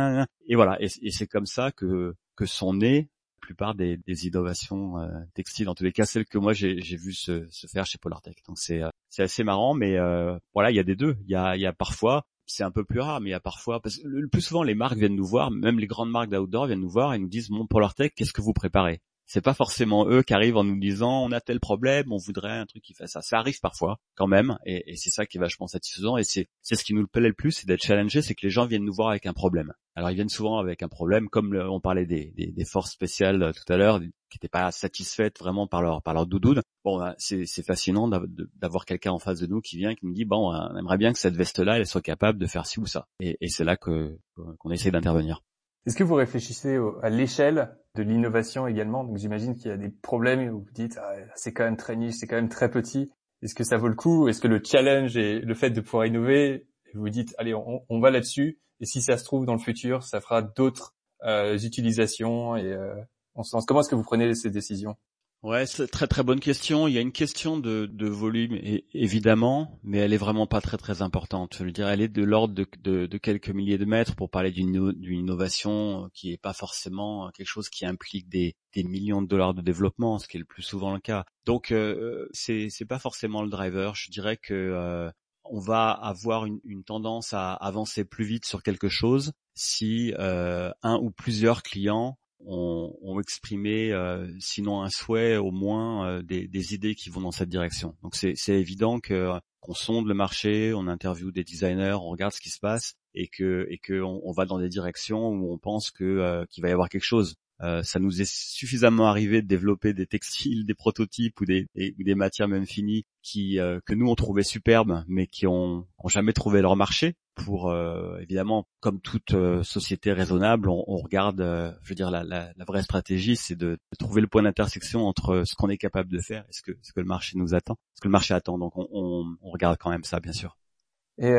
et voilà. Et, c'est comme ça que que sont nées la plupart des, des innovations euh, textiles. En tous les cas celles que moi j'ai vu se, se faire chez Polartec donc c'est euh, c'est assez marrant mais voilà il y a des deux. Il y a il y a parfois c'est un peu plus rare, mais il y a parfois, parce que le plus souvent les marques viennent nous voir, même les grandes marques d'outdoor viennent nous voir et nous disent, mon Polartech, qu'est-ce que vous préparez? C'est pas forcément eux qui arrivent en nous disant on a tel problème, on voudrait un truc qui fait ça. Ça arrive parfois quand même, et, c'est ça qui est vachement satisfaisant. Et c'est ce qui nous plaît le plus, c'est d'être challengé, c'est que les gens viennent nous voir avec un problème. Alors ils viennent souvent avec un problème, comme on parlait des, des, forces spéciales euh, tout à l'heure, qui n'étaient pas satisfaites vraiment par leur par leur doudoune. Bon, bah, c'est fascinant d'avoir quelqu'un en face de nous qui vient qui nous dit bon, on aimerait bien que cette veste-là, elle soit capable de faire ci ou ça. Et, et c'est là que qu'on essaie d'intervenir. Est-ce que vous réfléchissez à l'échelle de l'innovation également? Donc j'imagine qu'il y a des problèmes où vous dites ah, c'est quand même très niche, c'est quand même très petit. Est-ce que ça vaut le coup? Est-ce que le challenge et le fait de pouvoir innover, vous vous dites allez on, va là-dessus et si ça se trouve dans le futur, ça fera d'autres euh, utilisations et euh, on se lance. Comment est-ce que vous prenez ces décisions? Ouais, c'est très très bonne question. Il y a une question de, volume évidemment, mais elle est vraiment pas très très importante. Je veux dire, elle est de l'ordre de, quelques milliers de mètres pour parler d'une innovation qui est pas forcément quelque chose qui implique des, des millions de dollars de développement, ce qui est le plus souvent le cas. Donc euh, c'est c'est pas forcément le driver. Je dirais que euh, on va avoir une, une, tendance à avancer plus vite sur quelque chose si euh, un ou plusieurs clients ont, exprimé, euh, sinon un souhait, au moins euh, des, des, idées qui vont dans cette direction. Donc c'est évident que qu'on sonde le marché, on interviewe des designers, on regarde ce qui se passe et que et que on, va dans des directions où on pense que euh, qu'il va y avoir quelque chose. Euh, ça nous est suffisamment arrivé de développer des textiles, des prototypes ou des, des, des matières même finies qui euh, que nous on trouvait superbes, mais qui ont, ont jamais trouvé leur marché. Pour euh, évidemment, comme toute société raisonnable, on, on regarde, je veux dire, la, la, la vraie stratégie, c'est de, de, trouver le point d'intersection entre ce qu'on est capable de faire et ce que, ce que le marché nous attend, ce que le marché attend. Donc on, on, on regarde quand même ça, bien sûr. Et,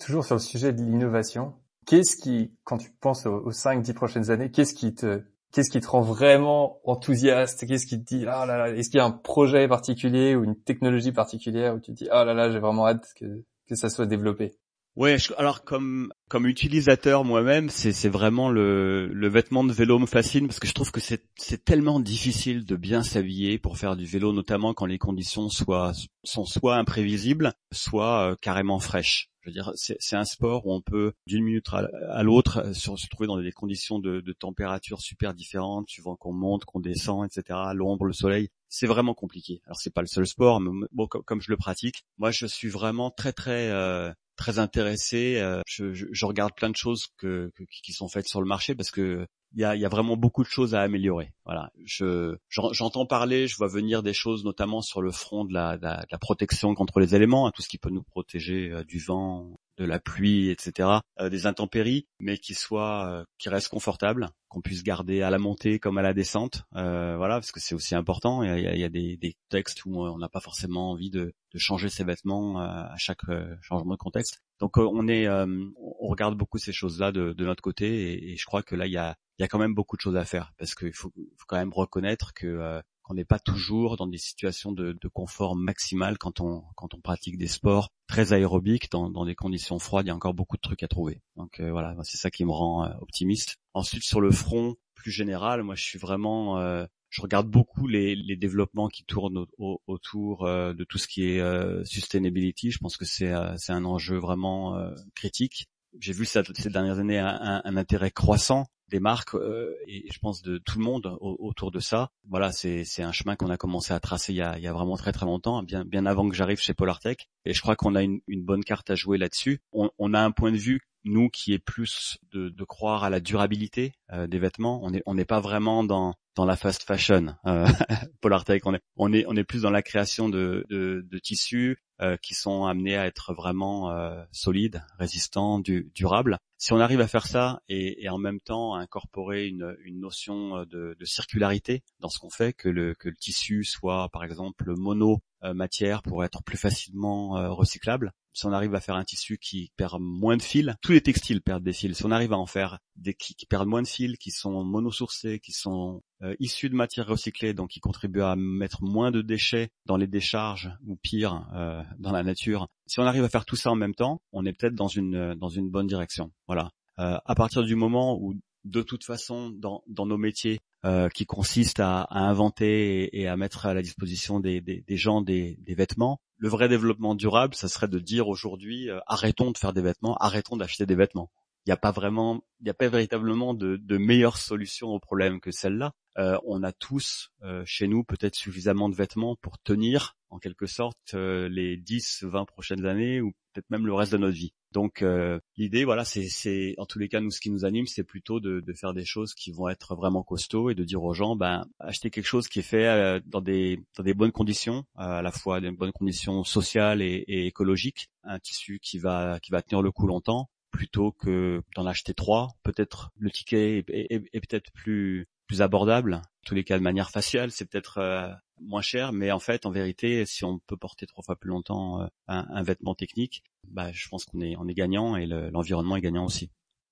toujours sur le sujet de l'innovation, qu'est-ce qui, quand tu penses aux, aux 5-10 prochaines années, qu'est-ce qui te Qu'est-ce qui te rend vraiment enthousiaste? Qu'est-ce qui te dit ah là là Est-ce qu'il y a un projet particulier ou une technologie particulière où tu te dis ah là là j'ai vraiment hâte que que ça soit développé? Ouais, alors comme comme utilisateur moi-même, c'est c'est vraiment le le vêtement de vélo me fascine parce que je trouve que c'est c'est tellement difficile de bien s'habiller pour faire du vélo, notamment quand les conditions soient sont soit imprévisibles, soit euh, carrément fraîches. Je veux dire, c'est un sport où on peut d'une minute à, l'autre euh, se, trouver dans des conditions de, de température super différentes, suivant qu'on monte, qu'on descend, etc. L'ombre, le soleil, c'est vraiment compliqué. Alors c'est pas le seul sport, mais bon, comme, je le pratique, moi je suis vraiment très très euh, très intéressé. Euh, je, regarde plein de choses qui sont faites sur le marché parce que il y a, vraiment beaucoup de choses à améliorer. Voilà, je j'entends parler, je vois venir des choses, notamment sur le front de la, de la, protection contre les éléments, hein, tout ce qui peut nous protéger euh, du vent, de la pluie, etc., euh, des intempéries, mais qui soit, euh, qui reste confortable, qu'on puisse garder à la montée comme à la descente, euh, voilà, parce que c'est aussi important. Il y a, il y a des, des, textes où on n'a pas forcément envie de, de, changer ses vêtements à chaque changement de contexte. Donc on est, on regarde beaucoup ces choses-là de, de, notre côté, et, et, je crois que là il y a, il y a quand même beaucoup de choses à faire, parce qu'il faut, faut quand même reconnaître que qu'on n'est pas toujours dans des situations de, confort maximal quand on pratique des sports très aérobiques dans, des conditions froides. Il y a encore beaucoup de trucs à trouver. Donc euh, voilà, c'est ça qui me rend euh, optimiste. Ensuite, sur le front plus général, moi, je suis vraiment euh, je regarde beaucoup les, développements qui tournent autour de tout ce qui est sustainability. Je pense que c'est c'est un enjeu vraiment critique. J'ai vu ces dernières années un, intérêt croissant des marques euh, et je pense de tout le monde autour de ça. Voilà, c'est un chemin qu'on a commencé à tracer il y a, il y a vraiment très très longtemps, bien bien avant que j'arrive chez Polartech. Et je crois qu'on a une, une bonne carte à jouer là-dessus. On, on a un point de vue nous qui est plus de, de croire à la durabilité euh, des vêtements. On n'est on n'est pas vraiment dans dans la fast fashion. Euh, Polartech, on est on est on est plus dans la création de de, de tissus euh, qui sont amenés à être vraiment euh, solides, résistants, du, durables. Si on arrive à faire ça et, et en même temps à incorporer une, une notion euh, de, de, circularité dans ce qu'on fait, que le, que le tissu soit par exemple mono matière pour être plus facilement recyclable, si on arrive à faire un tissu qui perd moins de fils, tous les textiles perdent des fils. Si on arrive à en faire des qui, perdent moins de fils, qui sont monosourcés, qui sont euh, issus de matières recyclées, donc qui contribuent à mettre moins de déchets dans les décharges ou pire euh, dans la nature. Si on arrive à faire tout ça en même temps, on est peut-être dans une dans une bonne direction. Voilà. Euh, à partir du moment où de toute façon, dans, dans nos métiers, euh, qui consistent à, inventer et, et, à mettre à la disposition des, des, des gens des, des, vêtements, le vrai développement durable, ça serait de dire aujourd'hui, euh, arrêtons de faire des vêtements, arrêtons d'acheter des vêtements. Il n'y a pas vraiment, il n'y a pas véritablement de, meilleure solution au problème que celle-là. Euh, on a tous euh, chez nous peut-être suffisamment de vêtements pour tenir en quelque sorte les 10, 20 prochaines années ou peut-être même le reste de notre vie. Donc euh, l'idée, voilà, c'est en tous les cas nous ce qui nous anime, c'est plutôt de, faire des choses qui vont être vraiment costauds et de dire aux gens, ben acheter quelque chose qui est fait euh, dans des dans des bonnes conditions, à la fois des bonnes conditions sociales et, écologiques, un tissu qui va qui va tenir le coup longtemps, plutôt que d'en acheter trois. Peut-être le ticket est, peut-être plus plus abordable, en tous les cas de manière faciale, c'est peut-être euh, moins cher, mais en fait, en vérité, si on peut porter trois fois plus longtemps euh, un, vêtement technique, bah, je pense qu'on est, on est gagnant et l'environnement est gagnant aussi.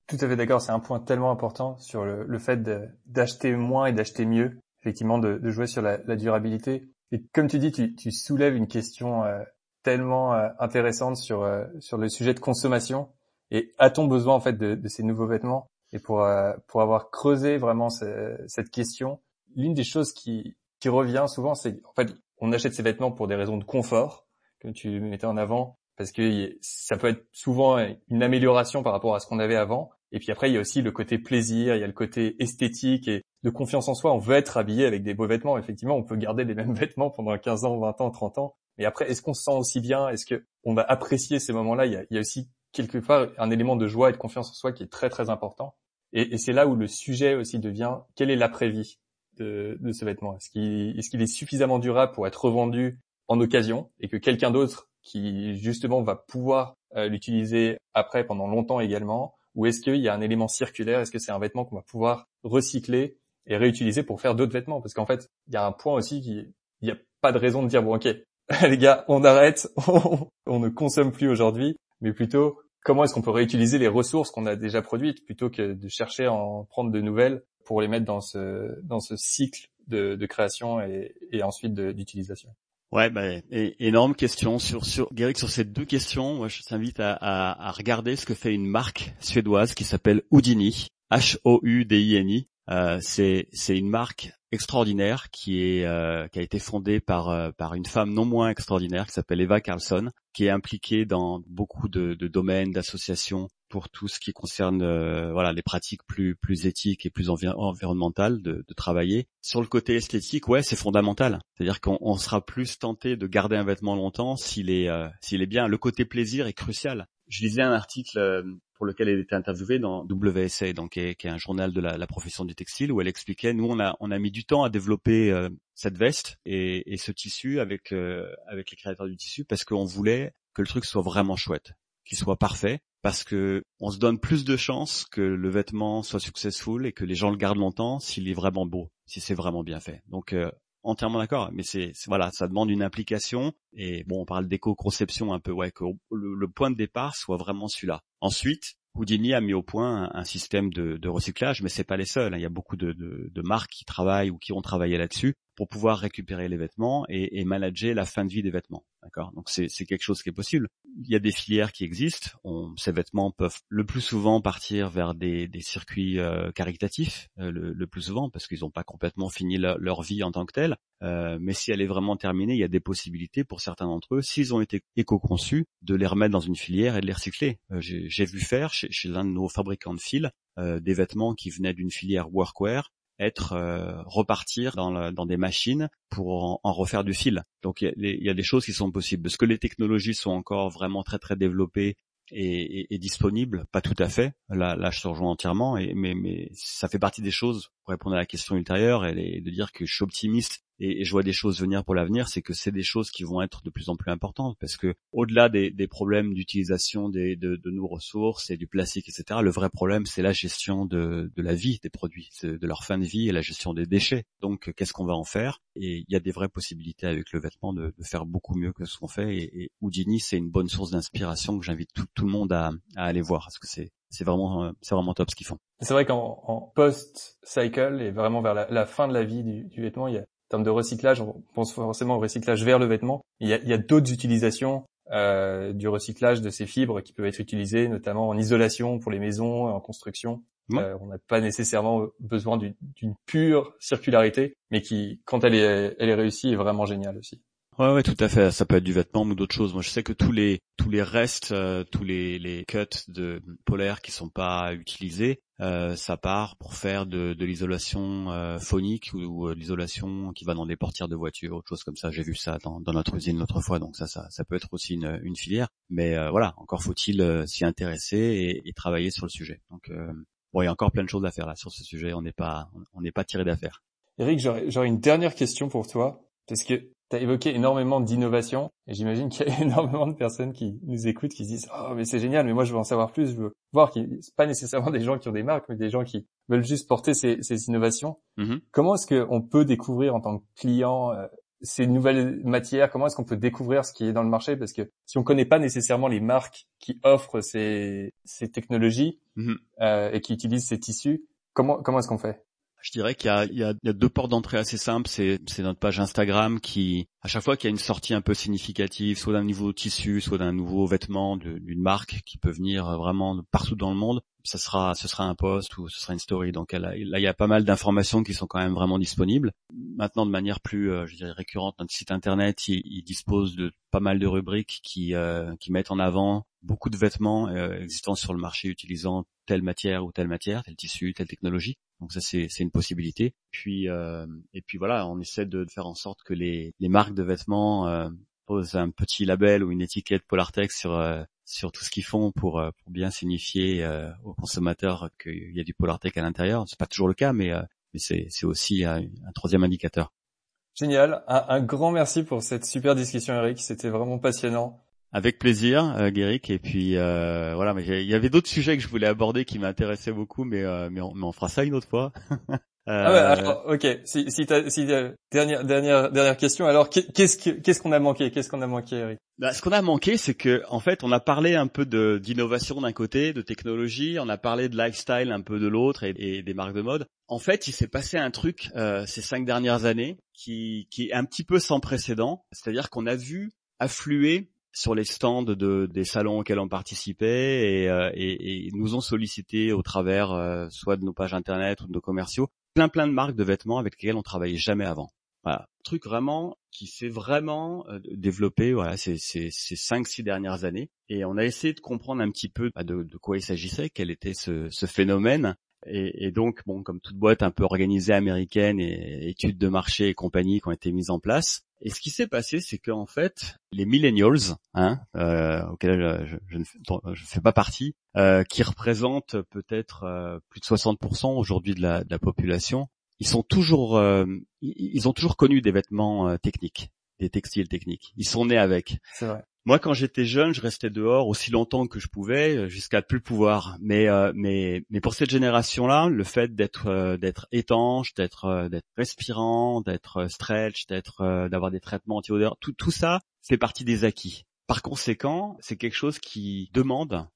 Tout à fait d'accord, c'est un point tellement important sur le, fait d'acheter moins et d'acheter mieux, effectivement, de, jouer sur la, durabilité. Et comme tu dis, tu, soulèves une question euh, tellement intéressante sur, sur le sujet de consommation. Et a-t-on besoin en fait de, de ces nouveaux vêtements et pour euh, pour avoir creusé vraiment cette question, l'une des choses qui qui revient souvent, c'est en fait on achète ces vêtements pour des raisons de confort, comme tu mettais en avant, parce que ça peut être souvent une amélioration par rapport à ce qu'on avait avant. Et puis après, il y a aussi le côté plaisir, il y a le côté esthétique et de confiance en soi. On veut être habillé avec des beaux vêtements. Effectivement, on peut garder les mêmes vêtements pendant 15 ans, 20 ans, 30 ans. Mais après, est-ce qu'on se sent aussi bien? Est-ce que on va apprécier ces moments-là? Il y, a, aussi quelque part un élément de joie et de confiance en soi qui est très très important. Et, c'est là où le sujet aussi devient quelle est l'après-vie de, de, ce vêtement? Est-ce qu'il est, qu'il est suffisamment durable pour être revendu en occasion et que quelqu'un d'autre qui justement va pouvoir euh, l'utiliser après pendant longtemps également Ou est-ce qu'il y a un élément circulaire Est-ce que c'est un vêtement qu'on va pouvoir recycler et réutiliser pour faire d'autres vêtements? Parce qu'en fait, il y a un point aussi qui, il n'y a pas de raison de dire bon ok les gars, on arrête, on ne consomme plus aujourd'hui, mais plutôt comment est-ce qu'on peut réutiliser les ressources qu'on a déjà produites plutôt que de chercher à en prendre de nouvelles pour les mettre dans ce dans ce cycle de, création et ensuite d'utilisation? Ouais, bah, énorme question sur sur Guéric sur ces deux questions. Moi, je t'invite à, à, à, regarder ce que fait une marque suédoise qui s'appelle Houdini, H-O-U-D-I-N-I. Euh, c'est c'est une marque extraordinaire qui est euh, qui a été fondée par euh, par une femme non moins extraordinaire qui s'appelle Eva Carlson, qui est impliquée dans beaucoup de, de domaines, d'associations pour tout ce qui concerne euh, voilà les pratiques plus plus éthiques et plus environnementales de, de, travailler. Sur le côté esthétique, ouais, c'est fondamental. C'est-à-dire qu'on sera plus tenté de garder un vêtement longtemps s'il est s'il est bien. Le côté plaisir est crucial. Je lisais un article pour lequel elle était interviewée dans WSA, donc qui est, un journal de la, profession du textile, où elle expliquait nous on a on a mis du temps à développer euh, cette veste et, ce tissu avec euh, avec les créateurs du tissu parce qu'on voulait que le truc soit vraiment chouette, qu'il soit parfait, parce que on se donne plus de chances que le vêtement soit successful et que les gens le gardent longtemps s'il est vraiment beau, si c'est vraiment bien fait. Donc euh, entièrement d'accord, mais c'est voilà, ça demande une implication et bon, on parle d'éco-conception un peu, ouais, que le, point de départ soit vraiment celui-là. Ensuite, Houdini a mis au point un, système de, recyclage, mais c'est pas les seuls. Hein. Il y a beaucoup de, marques qui travaillent ou qui ont travaillé là-dessus pour pouvoir récupérer les vêtements et manager la fin de vie des vêtements. D'accord? Donc c'est quelque chose qui est possible. Il y a des filières qui existent. Ces vêtements peuvent le plus souvent partir vers des, circuits euh, caritatifs, euh, le, plus souvent parce qu'ils n'ont pas complètement fini leur vie en tant que telle. Euh, mais si elle est vraiment terminée, il y a des possibilités pour certains d'entre eux, s'ils ont été éco-conçus, de les remettre dans une filière et de les recycler. J'ai vu faire chez, chez l'un de nos fabricants de fils des vêtements qui venaient d'une filière workwear être repartir dans, dans, des machines pour en, refaire du fil. Donc il y, a des choses qui sont possibles. Est-ce que les technologies sont encore vraiment très très développées est, disponible, pas tout à fait. Là, je te rejoins entièrement. Et, mais, mais ça fait partie des choses pour répondre à la question ultérieure et de dire que je suis optimiste et, je vois des choses venir pour l'avenir, c'est que c'est des choses qui vont être de plus en plus importantes parce que au-delà des, problèmes d'utilisation de, de, nos ressources et du plastique, etc., le vrai problème c'est la gestion de, de, la vie des produits, de leur fin de vie et la gestion des déchets. Donc, qu'est-ce qu'on va en faire? Et il y a des vraies possibilités avec le vêtement de, faire beaucoup mieux que ce qu'on fait. Et, et Houdini, c'est une bonne source d'inspiration que j'invite tout, le monde à, aller voir parce que c'est c'est vraiment c'est vraiment top ce qu'ils font. C'est vrai qu'en post cycle et vraiment vers la, la, fin de la vie du, du vêtement, il y a termes de recyclage, on pense forcément au recyclage vers le vêtement. Il y a, a d'autres utilisations euh, du recyclage de ces fibres qui peuvent être utilisées, notamment en isolation pour les maisons, en construction. Euh, on n'a pas nécessairement besoin d'une pure circularité, mais qui, quand elle est, elle est réussie, est vraiment géniale aussi. Ouais, ouais, tout à fait. Ça peut être du vêtement ou d'autres choses. Moi, je sais que tous les tous les restes, euh, tous les, les cuts de polaires qui sont pas utilisés, euh, ça part pour faire de, de l'isolation euh, phonique ou, euh, l'isolation qui va dans des portières de voitures, autre chose comme ça. J'ai vu ça dans, dans notre usine l'autre fois, donc ça, ça, ça peut être aussi une, une filière. Mais voilà, encore faut-il s'y intéresser et, et, travailler sur le sujet. Donc, bon, il y a encore plein de choses à faire là sur ce sujet. On n'est pas on n'est pas tiré d'affaire. Eric, j'aurais une dernière question pour toi, parce que tu as évoqué énormément d'innovation et j'imagine qu'il y a énormément de personnes qui nous écoutent qui se disent oh mais c'est génial mais moi je veux en savoir plus je veux voir qu'il c'est pas nécessairement des gens qui ont des marques mais des gens qui veulent juste porter ces, ces innovations mm-hmm. comment est-ce qu'on peut découvrir en tant que client euh, ces nouvelles matières? Comment est-ce qu'on peut découvrir ce qui est dans le marché? Parce que si on connaît pas nécessairement les marques qui offrent ces, ces technologies mm-hmm. euh, et qui utilisent ces tissus comment comment est-ce qu'on fait? Je dirais qu'il y, a, deux portes d'entrée assez simples. C'est, notre page Instagram qui, à chaque fois qu'il y a une sortie un peu significative, soit d'un nouveau tissu, soit d'un nouveau vêtement d'une marque qui peut venir vraiment partout dans le monde, ce sera un post ou ce sera une story. Donc là, il y a pas mal d'informations qui sont quand même vraiment disponibles. Maintenant, de manière plus, euh, récurrente, notre site internet, il, dispose de pas mal de rubriques qui, euh, mettent en avant beaucoup de vêtements euh, existants sur le marché utilisant telle matière ou telle matière, tel tissu, telle technologie. Donc ça c'est une possibilité. Puis euh, et puis voilà, on essaie de, faire en sorte que les, les marques de vêtements euh, posent un petit label ou une étiquette Polartec sur euh, sur tout ce qu'ils font pour pour bien signifier aux consommateurs qu'il y a du Polartec à l'intérieur. C'est pas toujours le cas, mais mais c'est aussi un, troisième indicateur. Génial. Un, grand merci pour cette super discussion, Eric. C'était vraiment passionnant. Avec plaisir, euh, Guéric. Et puis euh, voilà, mais il y avait d'autres sujets que je voulais aborder qui m'intéressaient beaucoup, mais euh, mais, on, mais, on, fera ça une autre fois. ah ouais, alors, ok. Si, si, si dernière dernière dernière question. Alors qu'est-ce qu'est-ce qu'on a manqué? Qu'est-ce qu'on a manqué, Eric? Bah, Ce qu'on a manqué, c'est que en fait, on a parlé un peu d'innovation d'un côté, de technologie, on a parlé de lifestyle un peu de l'autre et, et, des marques de mode. En fait, il s'est passé un truc ces cinq dernières années qui qui est un petit peu sans précédent. C'est-à-dire qu'on a vu affluer sur les stands de, des salons auxquels on participait et, euh, et, et nous ont sollicité au travers euh, soit de nos pages internet ou de nos commerciaux. Plein plein de marques de vêtements avec lesquelles on travaillait jamais avant. Voilà, truc vraiment qui s'est vraiment euh, développé voilà ces, ces, ces cinq six dernières années. Et on a essayé de comprendre un petit peu bah, de, de quoi il s'agissait, quel était ce, ce phénomène. Et, et, donc, bon, comme toute boîte un peu organisée américaine et études de marché et compagnie qui ont été mises en place, et ce qui s'est passé, c'est qu'en fait, les millennials, hein, euh, auxquels je, je, ne fais, pas partie, euh, qui représentent peut-être euh, plus de 60% aujourd'hui de la, population, ils sont toujours, euh, ils ont toujours connu des vêtements euh, techniques, des textiles techniques. Ils sont nés avec. Vrai. Moi, quand j'étais jeune, je restais dehors aussi longtemps que je pouvais, euh, jusqu'à plus pouvoir. Mais, euh, mais, mais pour cette génération-là, le fait d'être, euh, d'être étanche, d'être, d'être respirant, d'être stretch, d'être, d'avoir des traitements anti-odeur, tout, tout ça fait partie des acquis. Par conséquent, c'est quelque chose qui demande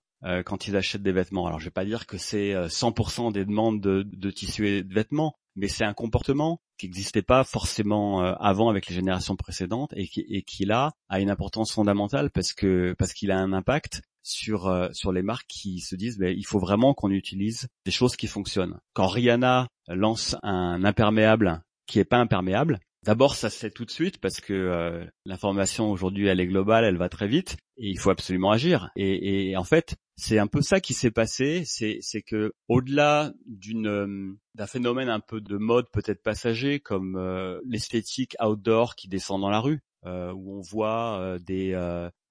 quand ils achètent des vêtements. Alors, je vais pas dire que c'est 100% des demandes de, de tissus et de vêtements, mais c'est un comportement qui n'existait pas forcément euh, avant avec les générations précédentes et qui, là a une importance fondamentale parce que parce qu'il a un impact sur euh, les marques qui se disent mais il faut vraiment qu'on utilise des choses qui fonctionnent. Quand Rihanna lance un imperméable qui est pas imperméable, D'abord, ça se fait tout de suite parce que euh, l'information aujourd'hui, elle est globale, elle va très vite et il faut absolument agir. Et, en fait, c'est un peu ça qui s'est passé, c'est, que au-delà euh, d'un phénomène un peu de mode peut-être passager comme euh, l'esthétique outdoor qui descend dans la rue, où on voit des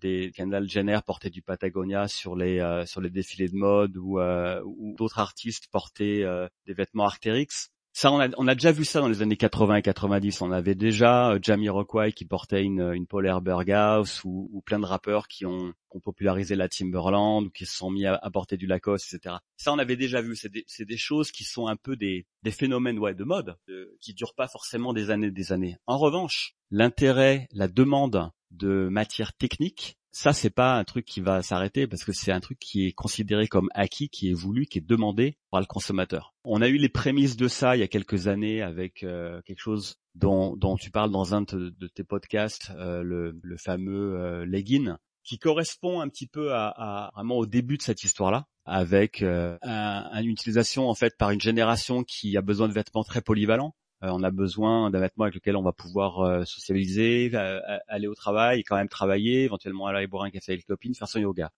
des Kendall Jenner porter du Patagonia sur les sur les défilés de mode ou, ou d'autres artistes porter des vêtements Arc'teryx ça, on a, déjà vu ça dans les années 80 et 90. On avait déjà euh, Jamie Rockway qui portait une, une polaire Berghaus ou, ou plein de rappeurs qui ont, popularisé la Timberland ou qui se sont mis à, porter du Lacoste, etc. Ça, on avait déjà vu. C'est des, choses qui sont un peu des, phénomènes de mode qui durent pas forcément des années des années. En revanche, l'intérêt, la demande de matières techniques ça c'est pas un truc qui va s'arrêter parce que c'est un truc qui est considéré comme acquis, qui est voulu, qui est demandé par le consommateur. On a eu les prémices de ça il y a quelques années avec euh, quelque chose dont, tu parles dans un de, tes podcasts, euh, le, fameux euh, legging, qui correspond un petit peu à, vraiment au début de cette histoire-là, avec euh, une utilisation en fait par une génération qui a besoin de vêtements très polyvalents on a besoin d'un vêtement avec lequel on va pouvoir euh, socialiser, euh, aller au travail, quand même travailler, éventuellement aller boire un café avec les copines, faire son yoga.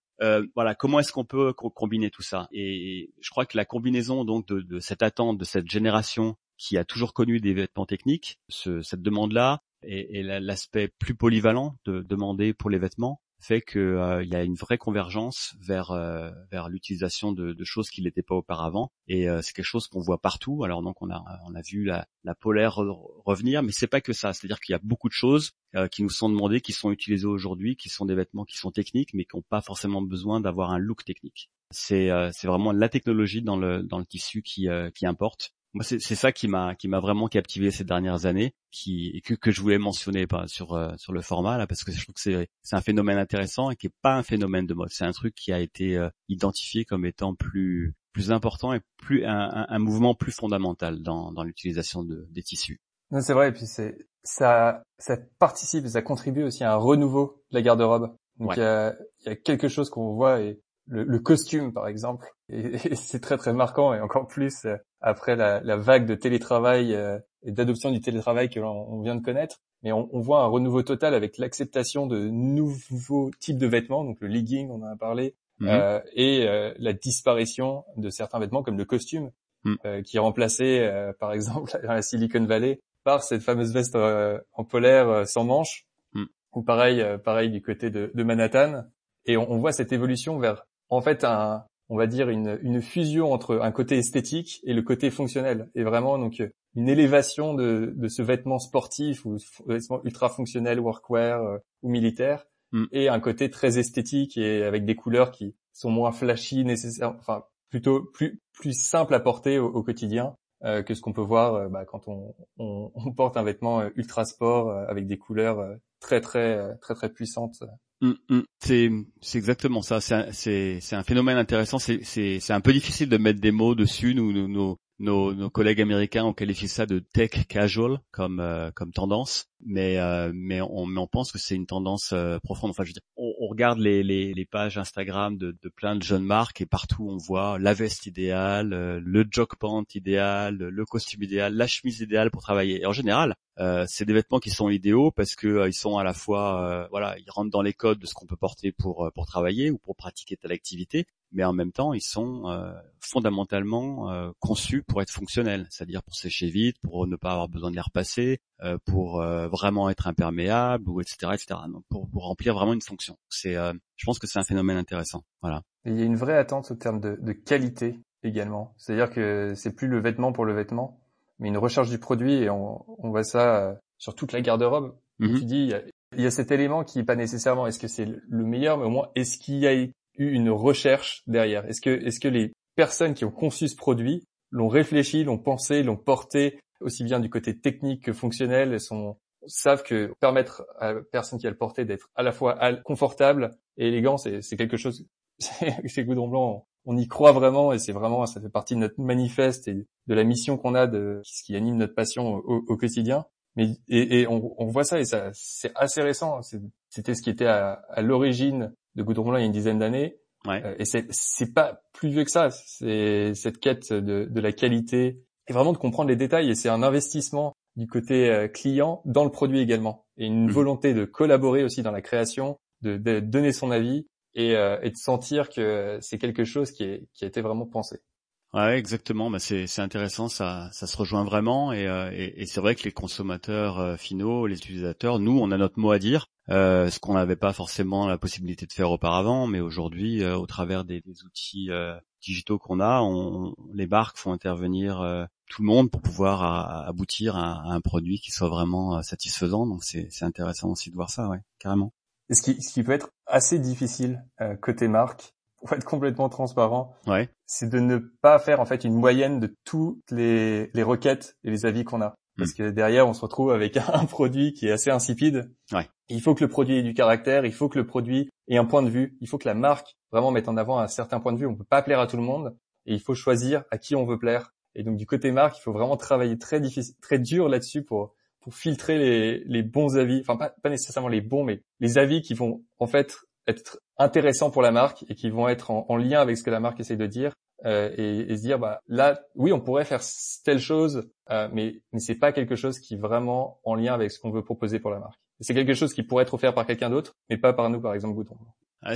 voilà, comment est-ce qu'on peut combiner tout ça? Et je crois que la combinaison donc de, cette attente de cette génération qui a toujours connu des vêtements techniques, cette demande-là, et, et l'aspect plus polyvalent de demander pour les vêtements, fait qu'il euh, y a une vraie convergence vers euh, vers l'utilisation de, de, choses qui n'étaient pas auparavant. Et euh, c'est quelque chose qu'on voit partout. Alors donc on a on a vu la, la polaire revenir mais c'est pas que ça. C'est-à-dire qu'il y a beaucoup de choses qui nous sont demandées qui sont utilisées aujourd'hui qui sont des vêtements qui sont techniques mais qui n'ont pas forcément besoin d'avoir un look technique. C'est c'est vraiment la technologie dans le dans le tissu qui qui importe moi c'est ça qui m'a qui m'a vraiment captivé ces dernières années qui et que, que je voulais mentionner pas sur euh, sur le format là parce que je trouve que c'est c'est un phénomène intéressant et qui est pas un phénomène de mode. C'est un truc qui a été euh, identifié comme étant plus plus important et plus un, un, mouvement plus fondamental dans dans l'utilisation de, des tissus. Non c'est vrai et puis c'est ça ça participe ça contribue aussi à un renouveau de la garde-robe. Donc il y, a, y a quelque chose qu'on voit et le, le, costume par exemple et, c'est très très marquant et encore plus euh, après la, la vague de télétravail euh, et d'adoption du télétravail que l'on vient de connaître mais on, on, voit un renouveau total avec l'acceptation de nouveaux types de vêtements donc le legging on en a parlé mhm. euh, et euh, la disparition de certains vêtements comme le costume mhm. qui est remplacé par exemple dans la Silicon Valley par cette fameuse veste en polaire sans manches mhm. ou pareil pareil du côté de, de Manhattan et on, on voit cette évolution vers en fait un, on va dire une, une, fusion entre un côté esthétique et le côté fonctionnel, et vraiment donc une élévation de, de ce vêtement sportif ou vêtement ultra fonctionnel, workwear euh, ou militaire, mm. et un côté très esthétique et avec des couleurs qui sont moins flashy, nécessaires, enfin plutôt plus plus simple à porter au, quotidien euh, que ce qu'on peut voir euh, bah, quand on, on, on, porte un vêtement ultra sport avec des couleurs très très très très puissantes Mm, mm. C'est c'est exactement ça. C'est c'est un phénomène intéressant. C'est c'est un peu difficile de mettre des mots dessus. Nous nos nos, nos collègues américains ont qualifié ça de tech casual comme euh, comme tendance, mais euh, mais on mais on pense que c'est une tendance euh, profonde. Enfin, je veux dire, on, on regarde les, les, les pages Instagram de, de plein de jeunes marques et partout on voit la veste idéale, le jog pant idéal, le costume idéal, la chemise idéale pour travailler. Et en général, euh, c'est des vêtements qui sont idéaux parce que euh, ils sont à la fois, euh, voilà, ils rentrent dans les codes de ce qu'on peut porter pour pour travailler ou pour pratiquer telle activité, mais en même temps, ils sont fondamentalement conçus pour être fonctionnels, c'est-à-dire pour sécher vite, pour ne pas avoir besoin de les repasser, pour vraiment être imperméable ou etc. etc. Donc pour, pour remplir vraiment une fonction. C'est, je pense que c'est un phénomène intéressant. Voilà. il y a une vraie attente au terme de, de qualité également. C'est-à-dire que c'est plus le vêtement pour le vêtement, mais une recherche du produit et on, on voit ça euh, sur toute la garde-robe. Mhm. Tu dis, il y, a, cet élément qui est pas nécessairement est-ce que c'est le meilleur, mais au moins est-ce qu'il y a eu une recherche derrière? Est-ce que est-ce que les personnes qui ont conçu ce produit l'ont réfléchi, l'ont pensé, l'ont porté aussi bien du côté technique que fonctionnel, sont savent que permettre à la personne qui a le porté d'être à la fois confortable et élégant, c'est quelque chose. Chez Goudron Blanc, on y croit vraiment et c'est vraiment ça fait partie de notre manifeste et de la mission qu'on a de ce qui anime notre passion au, quotidien. Mais et, on, voit ça et ça c'est assez récent. C'était ce qui était à, l'origine de Goudron Blanc il y a une dizaine d'années. Euh, et c'est c'est pas plus vieux que ça. C'est cette quête de, de la qualité et vraiment de comprendre les détails. Et c'est un investissement du côté euh, client dans le produit également, et une Mhm. volonté de collaborer aussi dans la création, de, de donner son avis et, euh, et de sentir que c'est quelque chose qui, est, qui a été vraiment pensé. Ouais, exactement. Bah, c'est c'est intéressant, ça ça se rejoint vraiment et, euh, et, et c'est vrai que les consommateurs euh, finaux, les utilisateurs, nous, on a notre mot à dire, euh, ce qu'on n'avait pas forcément la possibilité de faire auparavant, mais aujourd'hui, euh, au travers des, des outils euh, digitaux qu'on a, on, les marques font intervenir tout le monde pour pouvoir à- à aboutir à, à un produit qui soit vraiment euh, satisfaisant. Donc c'est c'est intéressant aussi de voir ça, ouais, carrément. Et ce qui, ce qui peut être assez difficile euh, côté marque, pour être complètement transparent, Ouais. c'est de ne pas faire en fait une moyenne de toutes les, les requêtes et les avis qu'on a. Parce que derrière, on se retrouve avec un produit qui est assez insipide. Ouais. Il faut que le produit ait du caractère, il faut que le produit ait un point de vue, il faut que la marque vraiment mette en avant un certain point de vue. On peut pas plaire à tout le monde et il faut choisir à qui on veut plaire. Et donc du côté marque, il faut vraiment travailler très difficile, très dur là-dessus pour pour filtrer les, les bons avis, enfin pas, pas nécessairement les bons, mais les avis qui vont en fait être intéressants pour la marque et qui vont être en, en lien avec ce que la marque essaye de dire euh, et, et se dire bah là oui on pourrait faire telle chose euh, mais mais c'est pas quelque chose qui est vraiment en lien avec ce qu'on veut proposer pour la marque. C'est quelque chose qui pourrait être offert par quelqu'un d'autre mais pas par nous par exemple Bouton.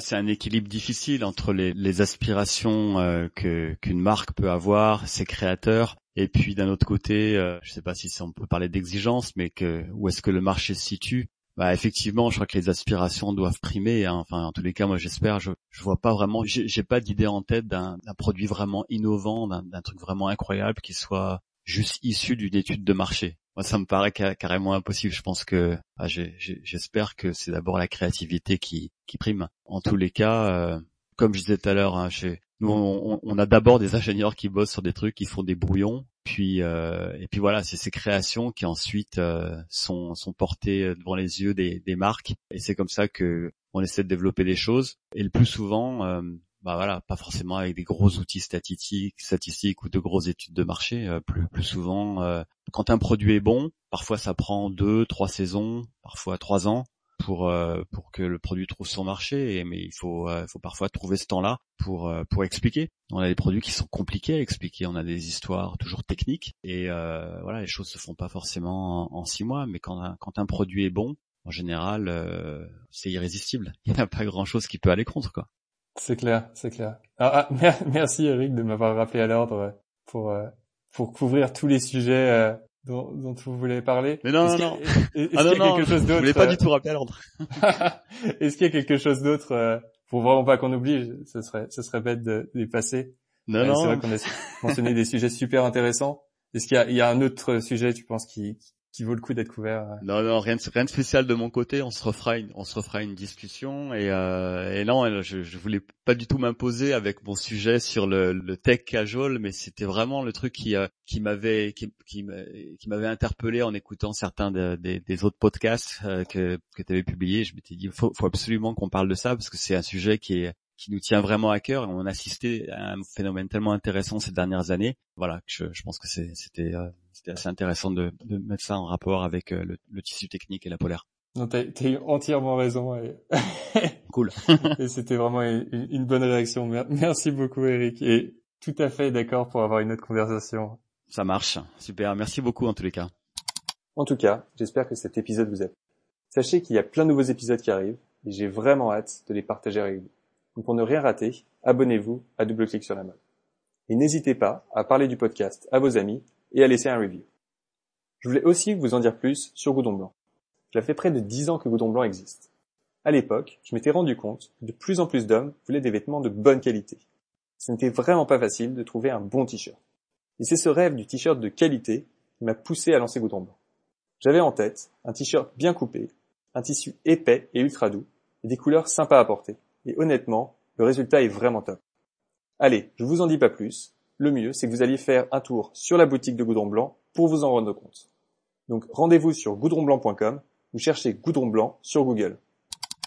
C'est un équilibre difficile entre les, aspirations euh, que qu'une marque peut avoir, ses créateurs, et puis d'un autre côté, euh, je sais pas si on peut parler d'exigence, mais où est-ce que le marché se situe? Bah effectivement, je crois que les aspirations doivent primer. hein. Enfin, en tous les cas, moi j'espère. Je je vois pas vraiment, j'ai pas d'idée en tête d'un produit vraiment innovant, d'un truc vraiment incroyable qui soit juste issu d'une étude de marché. Moi, ça me paraît ca- carrément impossible. Je pense que, ah, j'espère que c'est d'abord la créativité qui, qui prime. En tous les cas, euh, comme je disais tout à l'heure, hein, chez nous, on, a d'abord des ingénieurs qui bossent sur des trucs, qui font des brouillons, puis euh, et puis voilà, c'est ces créations qui ensuite euh, sont, sont portées devant les yeux des, des marques, et c'est comme ça que on essaie de développer des choses. Et le plus souvent, euh, bah voilà, pas forcément avec des gros outils statistiques, statistiques ou de grosses études de marché. euh, plus plus souvent, euh, quand un produit est bon, parfois ça prend deux, trois saisons, parfois trois ans pour euh, pour que le produit trouve son marché. Mais il faut euh, faut parfois trouver ce temps-là pour euh, pour expliquer. On a des produits qui sont compliqués à expliquer. On a des histoires toujours techniques et euh, voilà, les choses se font pas forcément en, six mois. Mais quand un, quand un produit est bon, en général, euh, c'est irrésistible. Il n'y a pas grand-chose qui peut aller contre quoi. C'est clair, c'est clair. Ah, ah, mer- merci Eric de m'avoir rappelé à l'ordre pour euh, pour couvrir tous les sujets dont, dont vous voulez parler. Mais non, non, est- est-ce Ah non qu'il y a non, quelque chose je d'autre voulais pas euh, du tout rappeler à l'ordre. Est-ce qu'il y a quelque chose d'autre euh, pour vraiment pas qu'on oublie Ce serait ce serait bête de, de les passer. Non Euh, non. C'est vrai qu'on a mentionné des sujets super intéressants. Est-ce qu'il y a, il y a un autre sujet, tu penses, qui qui vaut le coup d'être couvert euh Non, non, rien de, de spécial de mon côté. On se refera une, on se refera une discussion et, euh, et non, je, je voulais pas du tout m'imposer avec mon sujet sur le, le tech casual, mais c'était vraiment le truc qui, euh, qui m'avait, qui, qui, m'a- qui m'avait interpellé en écoutant certains de- des- des autres podcasts euh, que, que tu avais publiés. Je m'étais dit, faut, faut absolument qu'on parle de ça parce que c'est un sujet qui est qui nous tient vraiment à cœur on a assisté à un phénomène tellement intéressant ces dernières années. Voilà, que je, je pense que c'était euh, c'était assez intéressant de, de mettre ça en rapport avec euh, le, le tissu technique et la polaire. Non, t'as eu entièrement raison. Et, Cool. et c'était vraiment une, une bonne réaction. Mer- Merci beaucoup, Eric. Et tout à fait d'accord pour avoir une autre conversation. Ça marche. Super. Merci beaucoup en tous les cas. En tout cas, j'espère que cet épisode vous a plu. Sachez qu'il y a plein de nouveaux épisodes qui arrivent et j'ai vraiment hâte de les partager avec vous. Donc pour ne rien rater, abonnez-vous à Double Clic sur la mode. Et n'hésitez pas à parler du podcast à vos amis et à laisser un review. Je voulais aussi vous en dire plus sur Goudon Blanc. Cela fait près de 10 ans que Goudon Blanc existe. À l'époque, je m'étais rendu compte que de plus en plus d'hommes voulaient des vêtements de bonne qualité. Ce n'était vraiment pas facile de trouver un bon t-shirt. Et c'est ce rêve du t-shirt de qualité qui m'a poussé à lancer Goudon Blanc. J'avais en tête un t-shirt bien coupé, un tissu épais et ultra doux, et des couleurs sympas à porter. Et honnêtement, le résultat est vraiment top. Allez, je vous en dis pas plus. Le mieux, c'est que vous alliez faire un tour sur la boutique de Goudron Blanc pour vous en rendre compte. Donc rendez-vous sur goudronblanc.com ou cherchez Goudron Blanc sur Google.